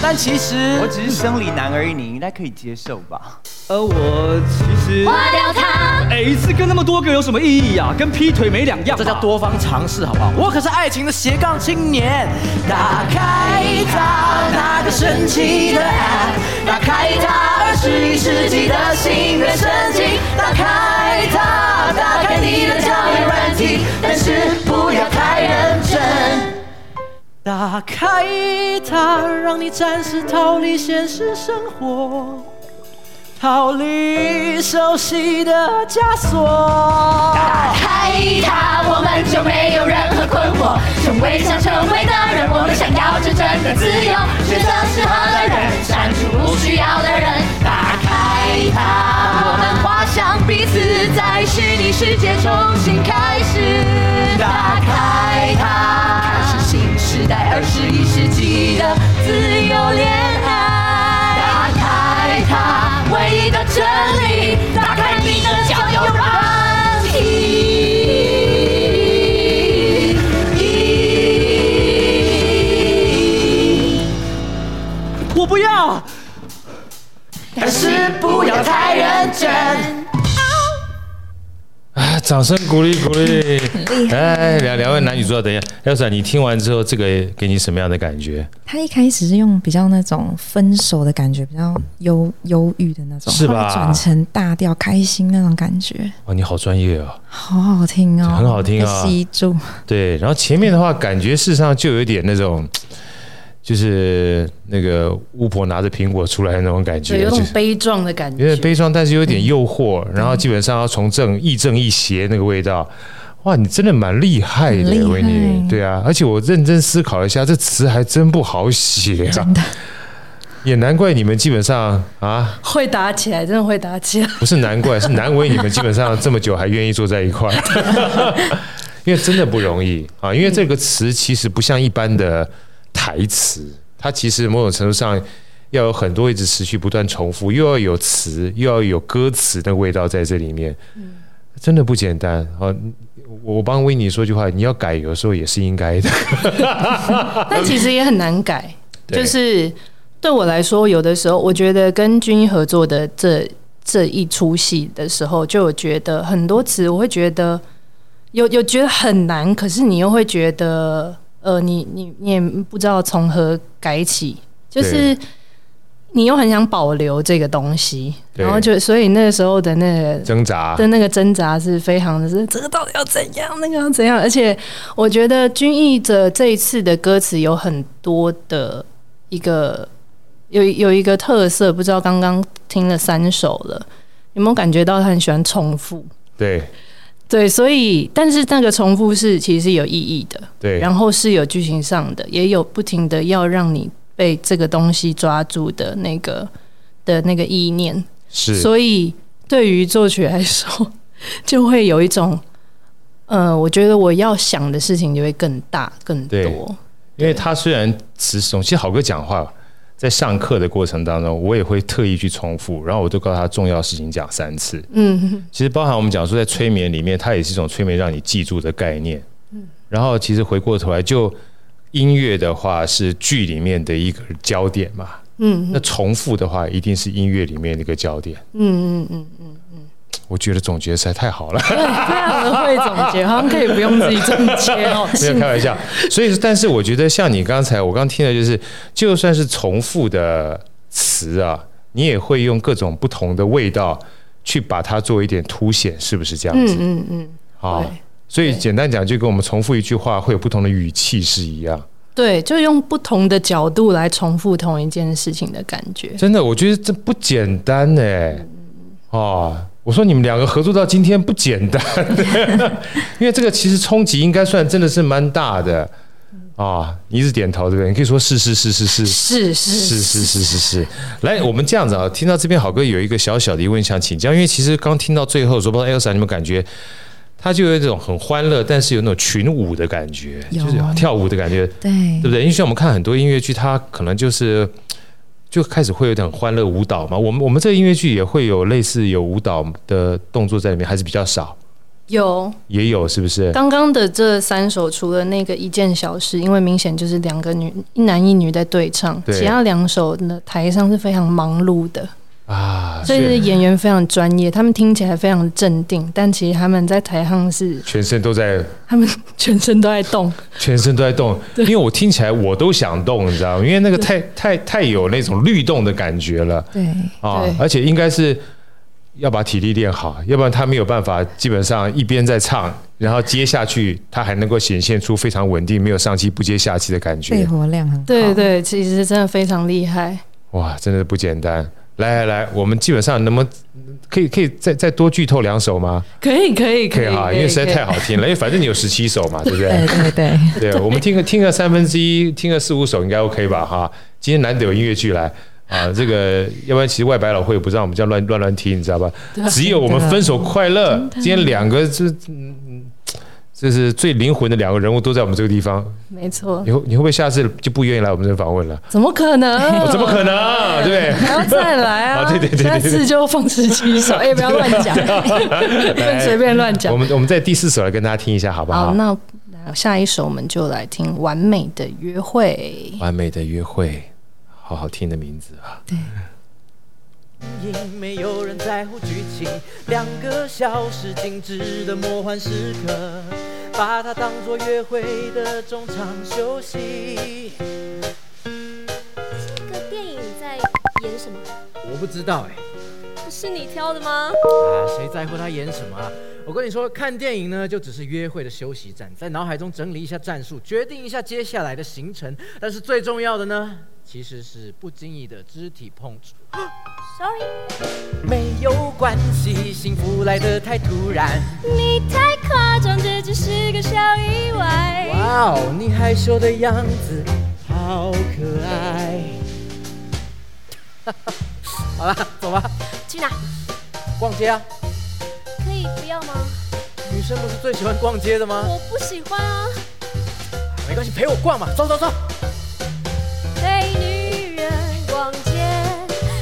但其实我只是生理男而已，你应该可以接受吧？
而我其实
花掉他，
哎，一次跟那么多个有什么意义啊？跟腿没两样，
这叫多方尝试，好不好？我可是爱情的斜杠青年。打开它，那个神奇的 App，打开它，二十一世纪的心愿圣经。打开它，打开你的交友软体，但是不要太认真。打开它，让你暂时逃离现实生活。逃离熟悉的枷锁。
打开它，我们就没有任何困惑。成为想成为的人，我们想要真正的自由。选择适合的人，删除不需要的人。打开它，我们滑向彼此，在虚拟世界重新开始。打开它，开始新时代二十一世纪的自由恋爱。打开它。唯一的真理，打开你的交友软体。
我不要，
但是不要太认真。
啊掌声鼓励鼓励！哎，两两位男女主角，等一下，Elsa，你听完之后，这个给你什么样的感觉？
他一开始是用比较那种分手的感觉，比较忧忧郁的那种，
是吧？
转成大调开心那种感觉。
哇，你好专业哦，
好好听哦，
很好听啊，
吸住。
对，然后前面的话，感觉事实上就有一点那种。就是那个巫婆拿着苹果出来的那种感觉，
有种悲壮的感觉，
有点悲壮，但是有点诱惑。然后基本上要从正亦正亦邪那个味道，哇，你真的蛮厉害的，维尼。对啊，而且我认真思考了一下，这词还真不好写啊。真的，也难怪你们基本上啊
会打起来，真的会打起来。
不是难怪，是难为你们基本上这么久还愿意坐在一块，因为真的不容易啊。因为这个词其实不像一般的。台词，它其实某种程度上要有很多一直持续不断重复，又要有词，又要有歌词的味道在这里面，真的不简单啊！我帮维尼说句话，你要改，有时候也是应该的，
但其实也很难改。就是对我来说，有的时候我觉得跟均一合作的这这一出戏的时候，就有觉得很多词，我会觉得有有觉得很难，可是你又会觉得。呃，你你你也不知道从何改起，就是你又很想保留这个东西，然后就所以那个时候的那个
挣扎
的那个挣扎是非常的是这个到底要怎样，那个要怎样？而且我觉得军艺的这一次的歌词有很多的一个有有一个特色，不知道刚刚听了三首了，有没有感觉到他很喜欢重复？
对。
对，所以但是那个重复是其实是有意义的，
对，
然后是有剧情上的，也有不停的要让你被这个东西抓住的那个的那个意念，
是，
所以对于作曲来说，就会有一种，呃，我觉得我要想的事情就会更大更多，
因为他虽然词怂，其实好哥讲话。在上课的过程当中，我也会特意去重复，然后我就告诉他重要事情讲三次。嗯，其实包含我们讲说，在催眠里面，它也是一种催眠，让你记住的概念。嗯，然后其实回过头来，就音乐的话是剧里面的一个焦点嘛。嗯，那重复的话，一定是音乐里面的一个焦点。嗯嗯嗯嗯嗯。我觉得总结实在太好了，
非常的会总结，好像可以不用自己总结哦。
没有开玩笑，所以但是我觉得像你刚才我刚听的就是，就算是重复的词啊，你也会用各种不同的味道去把它做一点凸显，是不是这样子？嗯嗯嗯。好，所以简单讲，就跟我们重复一句话会有不同的语气是一样。
对，就用不同的角度来重复同一件事情的感觉。
真的，我觉得这不简单哎。哦。我说你们两个合作到今天不简单，因为这个其实冲击应该算真的是蛮大的啊！你一直点头对不对？你可以说是是是是是
是是
是是是是是。来，我们这样子啊，听到这边好哥有一个小小的疑问想请教，因为其实刚听到最后说，不知道 Elsa 你们感觉，他就有一种很欢乐，但是有那种群舞的感觉，就是跳舞的感觉，对对不对？因为像我们看很多音乐剧，它可能就是。就开始会有点欢乐舞蹈嘛，我们我们这个音乐剧也会有类似有舞蹈的动作在里面，还是比较少。
有，
也有，是不是？
刚刚的这三首，除了那个一件小事，因为明显就是两个女一男一女在对唱，对其他两首呢，台上是非常忙碌的。啊，所以演员非常专业，他们听起来非常镇定，但其实他们在台上是
全身都在，
他们全身都在动，
全身都在动。因为我听起来我都想动，你知道吗？因为那个太太太有那种律动的感觉了。对啊，而且应该是要把体力练好，要不然他没有办法，基本上一边在唱，然后接下去他还能够显现出非常稳定，没有上气不接下气的感觉。
肺活量很好。
对对，其实真的非常厉害。
哇，真的不简单。来来来，我们基本上能不能可以可以再再多剧透两首吗？
可以可以可以
哈，因为实在太好听了，因为反正你有十七首嘛，对不对？
对对对，
对，我们听个听个三分之一，听个四五首应该 OK 吧？哈，今天难得有音乐剧来啊，这个要不然其实外百老汇不让我们这样乱乱乱听，你知道吧？只有我们分手快乐，今天两个就嗯嗯。这是最灵魂的两个人物都在我们这个地方，
没错。
你会你会不会下次就不愿意来我们这访问了？
怎么可能？
哦、怎么可能？对，
还要再来啊！对对对，下次就放十七首，哎，不要乱讲，不能随便乱讲。
我们我们在第四首来跟大家听一下，好不好？
好，那下一首我们就来听《完美的约会》。
完美的约会，好好听的名字啊！对。
因没有人在乎剧情，两个小时静止的魔幻时刻，把它当作约会的中场休息。
这个电影在演什么？
我不知道哎。
不是你挑的吗？
啊，谁在乎他演什么啊？我跟你说，看电影呢，就只是约会的休息站，在脑海中整理一下战术，决定一下接下来的行程。但是最重要的呢，其实是不经意的肢体碰触。
Sorry，
没有关系，幸福来得太突然。
你太夸张，这只是个小意外。
哇哦，你害羞的样子好可爱。好了，走吧。
去哪？
逛街啊。女生不是最喜欢逛街的吗？
我不喜欢啊。
没关系，陪我逛嘛，走走走。
陪女人逛街，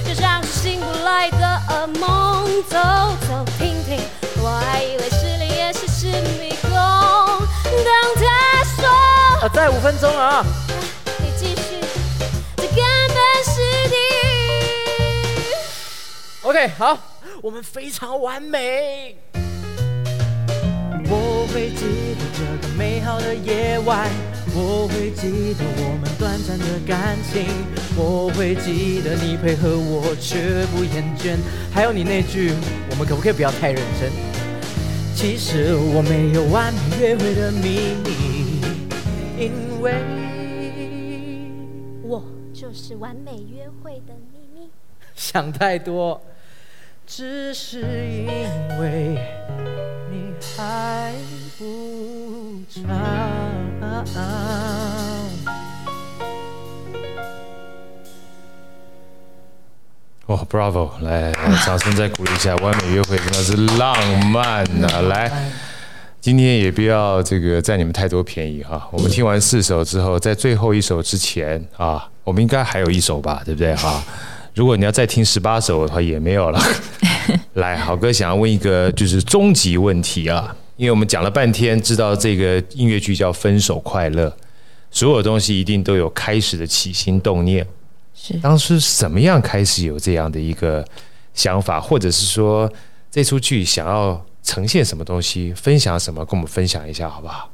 就像是醒不来的噩梦。走走停停，我还以为失恋也是是迷宫。当他说，
啊，再五分钟啊。
你继续，这根本是你。
OK，好。我们非常完美。我会记得这个美好的夜晚，我会记得我们短暂的感情，我会记得你配合我却不厌倦，还有你那句我们可不可以不要太认真？其实我没有完美约会的秘密，因为
我就是完美约会的秘密。
想太多，只是因为你还不长。
哦，Bravo！来，掌声再鼓励一下，完美约会真的是浪漫呐、来，今天也不要这个占你们太多便宜哈。我们听完四首之后，在最后一首之前啊，我们应该还有一首吧，对不对哈？如果你要再听十八首的话，也没有了。来，好哥想要问一个就是终极问题啊。因为我们讲了半天，知道这个音乐剧叫《分手快乐》，所有东西一定都有开始的起心动念。
是
当时什么样开始有这样的一个想法，或者是说这出剧想要呈现什么东西，分享什么，跟我们分享一下好不好？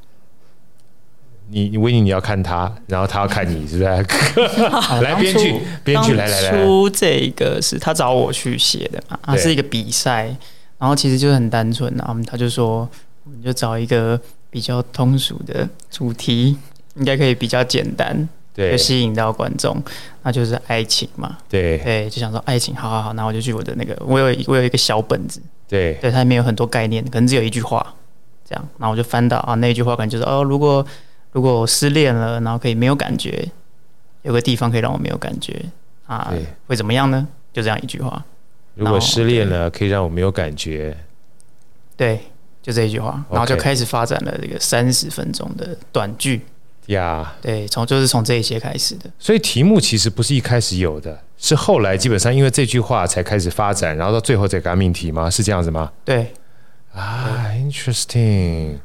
你你维尼你要看他，然后他要看你，是不是？来编剧，编剧来来来，
出这个是他找我去写的嘛？他是一个比赛，然后其实就是很单纯啊，他就说。我们就找一个比较通俗的主题，应该可以比较简单，对，就吸引到观众，那就是爱情嘛。
对，
对，就想说爱情，好好好，那我就去我的那个，我有我有一个小本子，
对，
对，它里面有很多概念，可能只有一句话，这样，然后我就翻到啊，那一句话可能就是哦，如果如果我失恋了，然后可以没有感觉，有个地方可以让我没有感觉啊，会怎么样呢？就这样一句话。
如果失恋了，可以让我没有感觉，
对。就这一句话，然后就开始发展了这个三十分钟的短剧
呀。
Yeah. 对，从就是从这一些开始的。
所以题目其实不是一开始有的，是后来基本上因为这句话才开始发展，然后到最后再给他命题吗？是这样子吗？
对。
啊，interesting。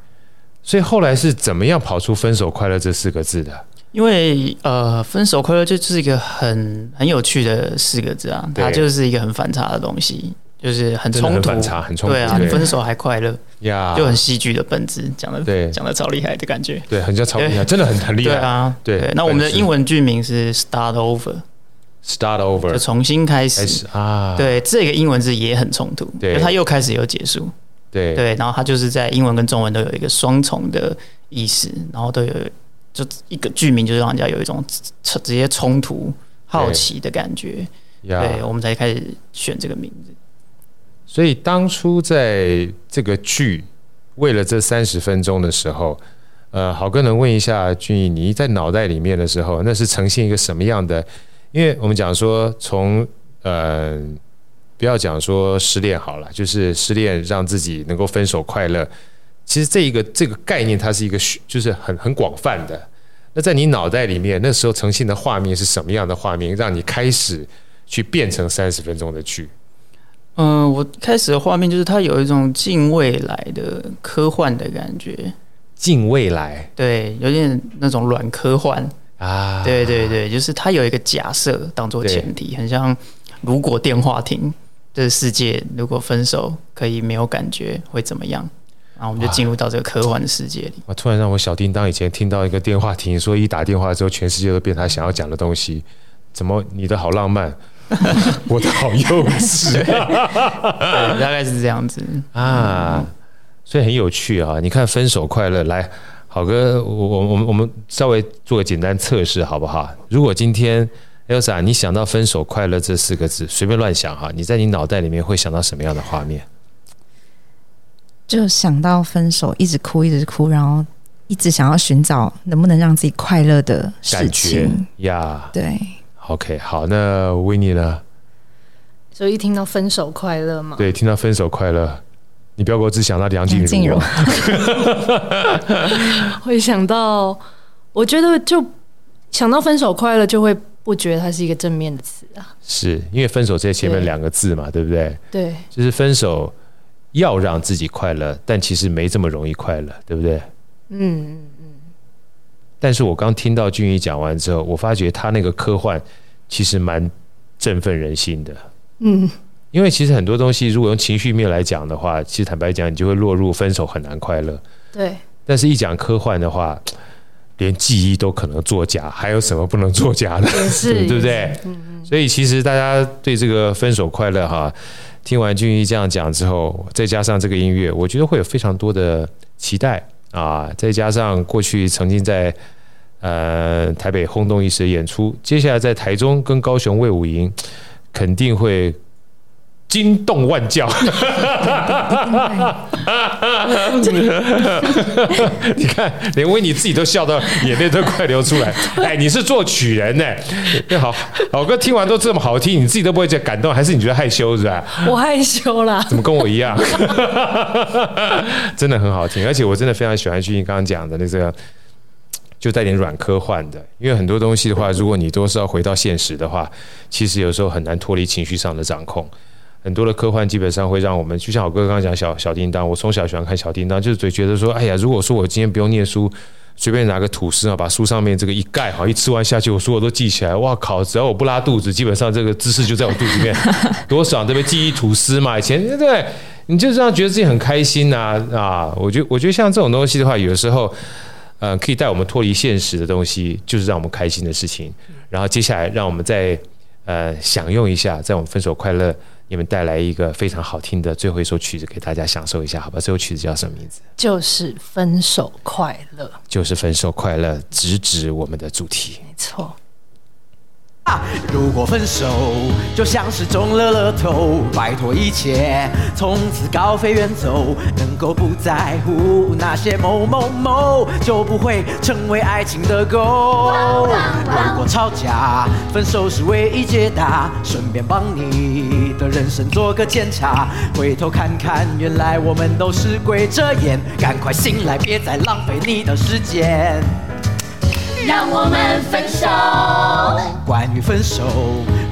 所以后来是怎么样跑出“分手快乐”这四个字的？
因为呃，“分手快乐”就是一个很很有趣的四个字啊，它就是一个很反差的东西。就是很冲突，
很冲突，
对啊，对。分手还快乐
呀，
就很戏剧的本质，讲的对，讲的超厉害的感觉，
对，很像超厉害，真的很很厉害。
啊，对。那我们的英文剧名是 Start
Over，Start Over，
就重新开始。啊。对，这个英文字也很冲突，对，它又开始又结束，
对
对。然后它就是在英文跟中文都有一个双重的意思，然后都有就一个剧名，就是让人家有一种直接冲突、好奇的感觉，对，我们才开始选这个名字。
所以当初在这个剧为了这三十分钟的时候，呃，好哥能问一下俊逸，你在脑袋里面的时候，那是呈现一个什么样的？因为我们讲说从呃，不要讲说失恋好了，就是失恋让自己能够分手快乐。其实这一个这个概念，它是一个就是很很广泛的。那在你脑袋里面，那时候呈现的画面是什么样的画面，让你开始去变成三十分钟的剧？
嗯、呃，我开始的画面就是它有一种近未来的科幻的感觉。
近未来，
对，有点那种软科幻啊。对对对，就是它有一个假设当做前提，很像如果电话亭的世界，如果分手可以没有感觉会怎么样？然后我们就进入到这个科幻的世界里。
我突然让我小叮当以前听到一个电话亭说，一打电话之后全世界都变他想要讲的东西，怎么你的好浪漫？我的好幼稚，对，
大概是这样子
啊，所以很有趣啊。你看，分手快乐，来，好哥，我我我们我们稍微做个简单测试，好不好？如果今天 Elsa 你想到“分手快乐”这四个字，随便乱想哈，你在你脑袋里面会想到什么样的画面？
就想到分手，一直哭，一直哭，然后一直想要寻找能不能让自己快乐的事情
呀，
对。
OK，好，那维尼呢？
所以一听到分手快乐嘛，
对，听到分手快乐，你不要给我只想到梁静茹，茹
会想到，我觉得就想到分手快乐，就会不觉得它是一个正面的词啊。
是因为分手在前面两个字嘛，对，对不对？
对，
就是分手要让自己快乐，但其实没这么容易快乐，对不对？
嗯嗯嗯。
但是我刚听到俊宇讲完之后，我发觉他那个科幻其实蛮振奋人心的。
嗯，
因为其实很多东西如果用情绪面来讲的话，其实坦白讲，你就会落入分手很难快乐。
对。
但是一讲科幻的话，连记忆都可能作假，还有什么不能作假的？
是，
对不对？所以其实大家对这个分手快乐哈，听完俊逸这样讲之后，再加上这个音乐，我觉得会有非常多的期待啊！再加上过去曾经在呃台北轰动一时的演出，接下来在台中跟高雄卫武营，肯定会。惊动万教，你看，连威尼自己都笑到眼泪都快流出来。哎，你是作曲人呢？好老歌听完都这么好听，你自己都不会觉得感动，还是你觉得害羞是吧？
我害羞啦，
怎么跟我一样？真的很好听，而且我真的非常喜欢俊逸刚刚讲的那个，就带点软科幻的。因为很多东西的话，如果你都是要回到现实的话，其实有时候很难脱离情绪上的掌控。很多的科幻基本上会让我们，就像我哥刚刚讲小小叮当，我从小喜欢看小叮当，就是嘴觉得说，哎呀，如果说我今天不用念书，随便拿个吐司啊，把书上面这个一盖好，一吃完下去，我书我都记起来，哇靠！只要我不拉肚子，基本上这个知识就在我肚子里面，多爽，对不对？记忆吐司嘛，以前对不对？你就这样觉得自己很开心呐啊，我觉我觉得像这种东西的话，有的时候，呃，可以带我们脱离现实的东西，就是让我们开心的事情。然后接下来，让我们再呃享用一下，在我们分手快乐。你们带来一个非常好听的最后一首曲子给大家享受一下，好吧？这首曲子叫什么名字？
就是分手快乐。
就是分手快乐，直指我们的主题。
没错。
如果分手就像是中了乐透，摆脱一切，从此高飞远走，能够不在乎那些某某某，就不会成为爱情的狗。如果吵架，分手是唯一解答，顺便帮你的人生做个检查，回头看看，原来我们都是鬼遮眼，赶快醒来，别再浪费你的时间。
让我们分手。
关于分手，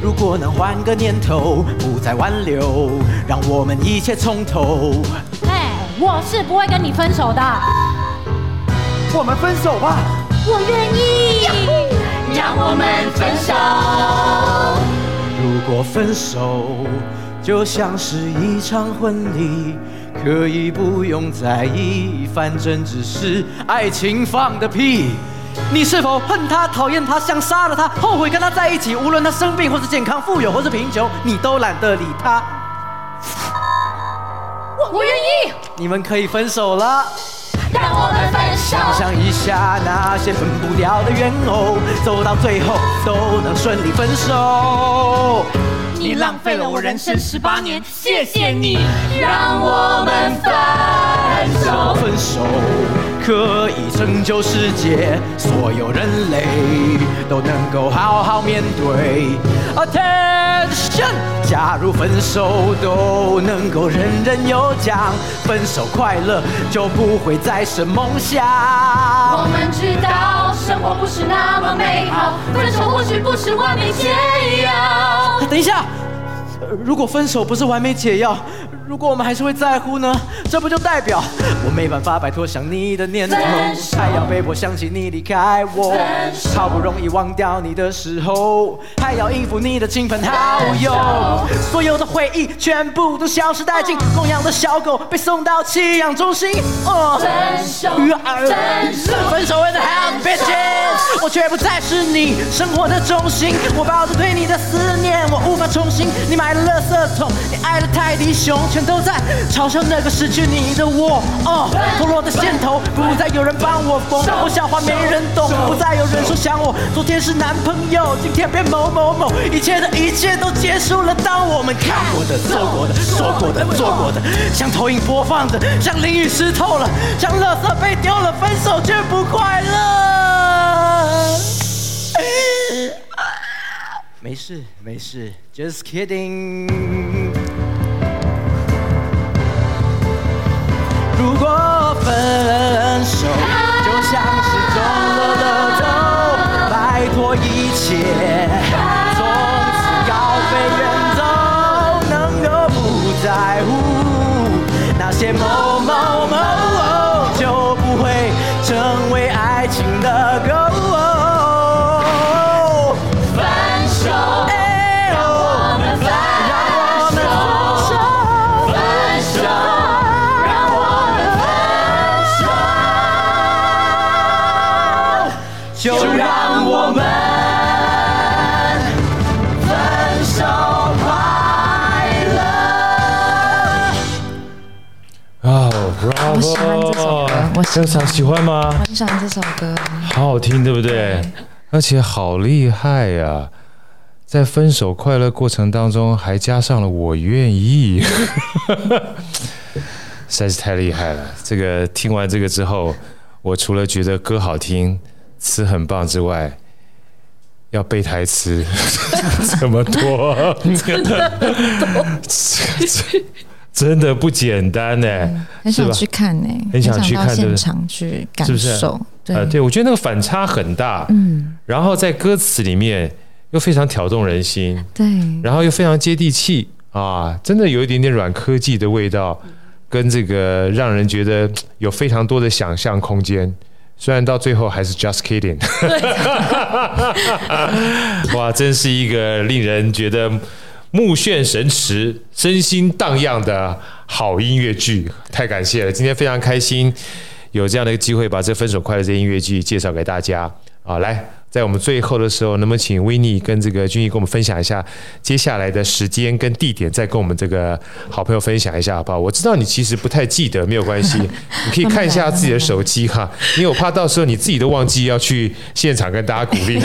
如果能换个念头，不再挽留，让我们一切从头。
哎，我是不会跟你分手的。
我们分手吧。
我愿意。让我们分手。
如果分手就像是一场婚礼，可以不用在意，反正只是爱情放的屁。你是否恨他、讨厌他、想杀了他、后悔跟他在一起？无论他生病或是健康、富有或是贫穷，你都懒得理他。
我我愿意。
你们可以分手了。
让我们分手。
想象一下那些分不掉的怨偶，走到最后都能顺利分手。
你浪费了我人生十八年，谢谢你让我
可以拯救世界，所有人类都能够好好面对。Attention，假如分手都能够人人有奖，分手快乐就不会再是梦想。
我们知道生活不是那么美好，分手或许不是完美解药。
等一下，如果分手不是完美解药，如果我们还是会在乎呢？这不就代表我没办法摆脱想你的念头，还要被迫想起你离开我，好不容易忘掉你的时候，还要应付你的亲朋好友，所有的回忆全部都消失殆尽，供养的小狗被送到弃养中心。哦，
分手，分手，
分手为了 how bitches，我却不再是你生活的中心，我抱着对你的思念，我无法重新。你买了垃圾桶，你爱的泰迪熊。全都在嘲笑那个失去你的我，哦，脱落的线头，不再有人帮我缝，我笑话没人懂，不再有人说想我。昨天是男朋友，今天变某某某，一切的一切都结束了。当我们看过的、做过的、说过的、做过的，像投影播放着，像淋雨湿透了，像垃圾被丢了，分手却不快乐。没事没事，Just kidding。如果分手就像是中了乐透，摆脱一切，从此高飞远走，能够不在乎那些某某某，就不会成为爱情的狗。
我喜欢
喜欢吗？
我很喜欢这首歌，
好好听，对不对？对，而且好厉害呀、啊，在分手快乐过程当中还加上了我愿意，实在是太厉害了。这个听完这个之后，我除了觉得歌好听、词很棒之外，要背台词 这么多，真的不简单呢、欸，
很想去看呢、欸，
很想去看
现场去感受，是不是？对、
呃，对，我觉得那个反差很大，嗯，然后在歌词里面又非常挑动人心，
对，
然后又非常接地气啊，真的有一点点软科技的味道，跟这个让人觉得有非常多的想象空间。虽然到最后还是 just kidding，哇，真是一个令人觉得目眩神驰、身心荡漾的好音乐剧，太感谢了！今天非常开心有这样的一个机会，把这《分手快乐》这音乐剧介绍给大家啊，来。在我们最后的时候，能不能请维尼跟这个君毅跟我们分享一下接下来的时间跟地点，再跟我们这个好朋友分享一下，好不好？我知道你其实不太记得，没有关系，你可以看一下自己的手机哈，因为我怕到时候你自己都忘记要去现场跟大家鼓励。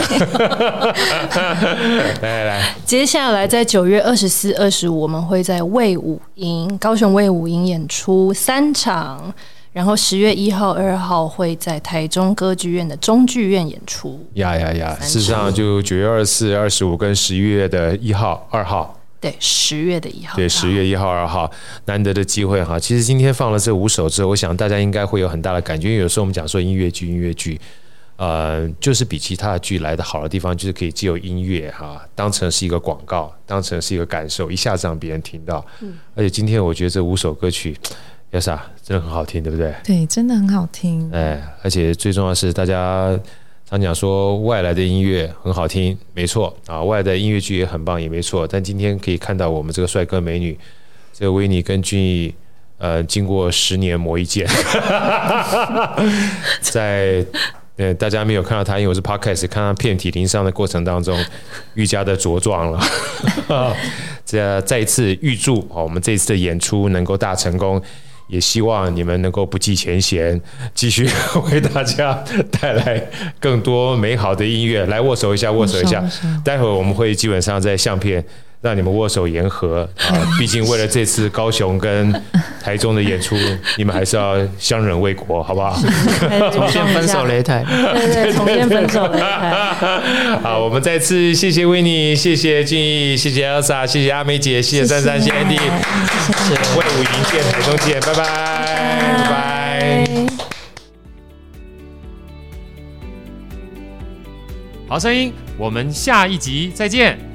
来来来，
接下来在九月二十四、二十五，我们会在魏武营高雄魏武营演出三场。然后十月一号、二号会在台中歌剧院的中剧院演出。
呀呀呀！事实上，就九月二十四、二十五跟十一月的一号、二号。
对，十月的一号。
对，十月一号、二号，难得的机会哈。其实今天放了这五首之后，我想大家应该会有很大的感觉。因为有时候我们讲说音乐剧，音乐剧，呃，就是比其他的剧来的好的地方，就是可以借由音乐哈，当成是一个广告，当成是一个感受，一下子让别人听到。嗯。而且今天我觉得这五首歌曲。Elsa 真的很好听，对不对？
对，真的很好听。
哎，而且最重要的是，大家常讲说外来的音乐很好听，没错啊，外来的音乐剧也很棒，也没错。但今天可以看到我们这个帅哥美女，这个维尼跟俊逸，呃，经过十年磨一剑，在呃大家没有看到他，因为我是 Podcast，看他遍体鳞伤的过程当中，愈加的茁壮了。这 再一次预祝啊，我们这一次的演出能够大成功。也希望你们能够不计前嫌，继续为大家带来更多美好的音乐。来握手一下，握手一下。待会儿我们会基本上在相片。让你们握手言和 啊！毕竟为了这次高雄跟台中的演出，你们还是要相忍为国，好不好？
重新分手擂台，
对对，重新分手擂台。
好，我们再次谢谢维尼，谢谢俊逸，谢谢 Elsa，谢谢阿美姐，谢谢珊珊，谢谢 Andy，谢谢魏武营见，台中见，拜拜，拜拜。好声音，我们下一集再见。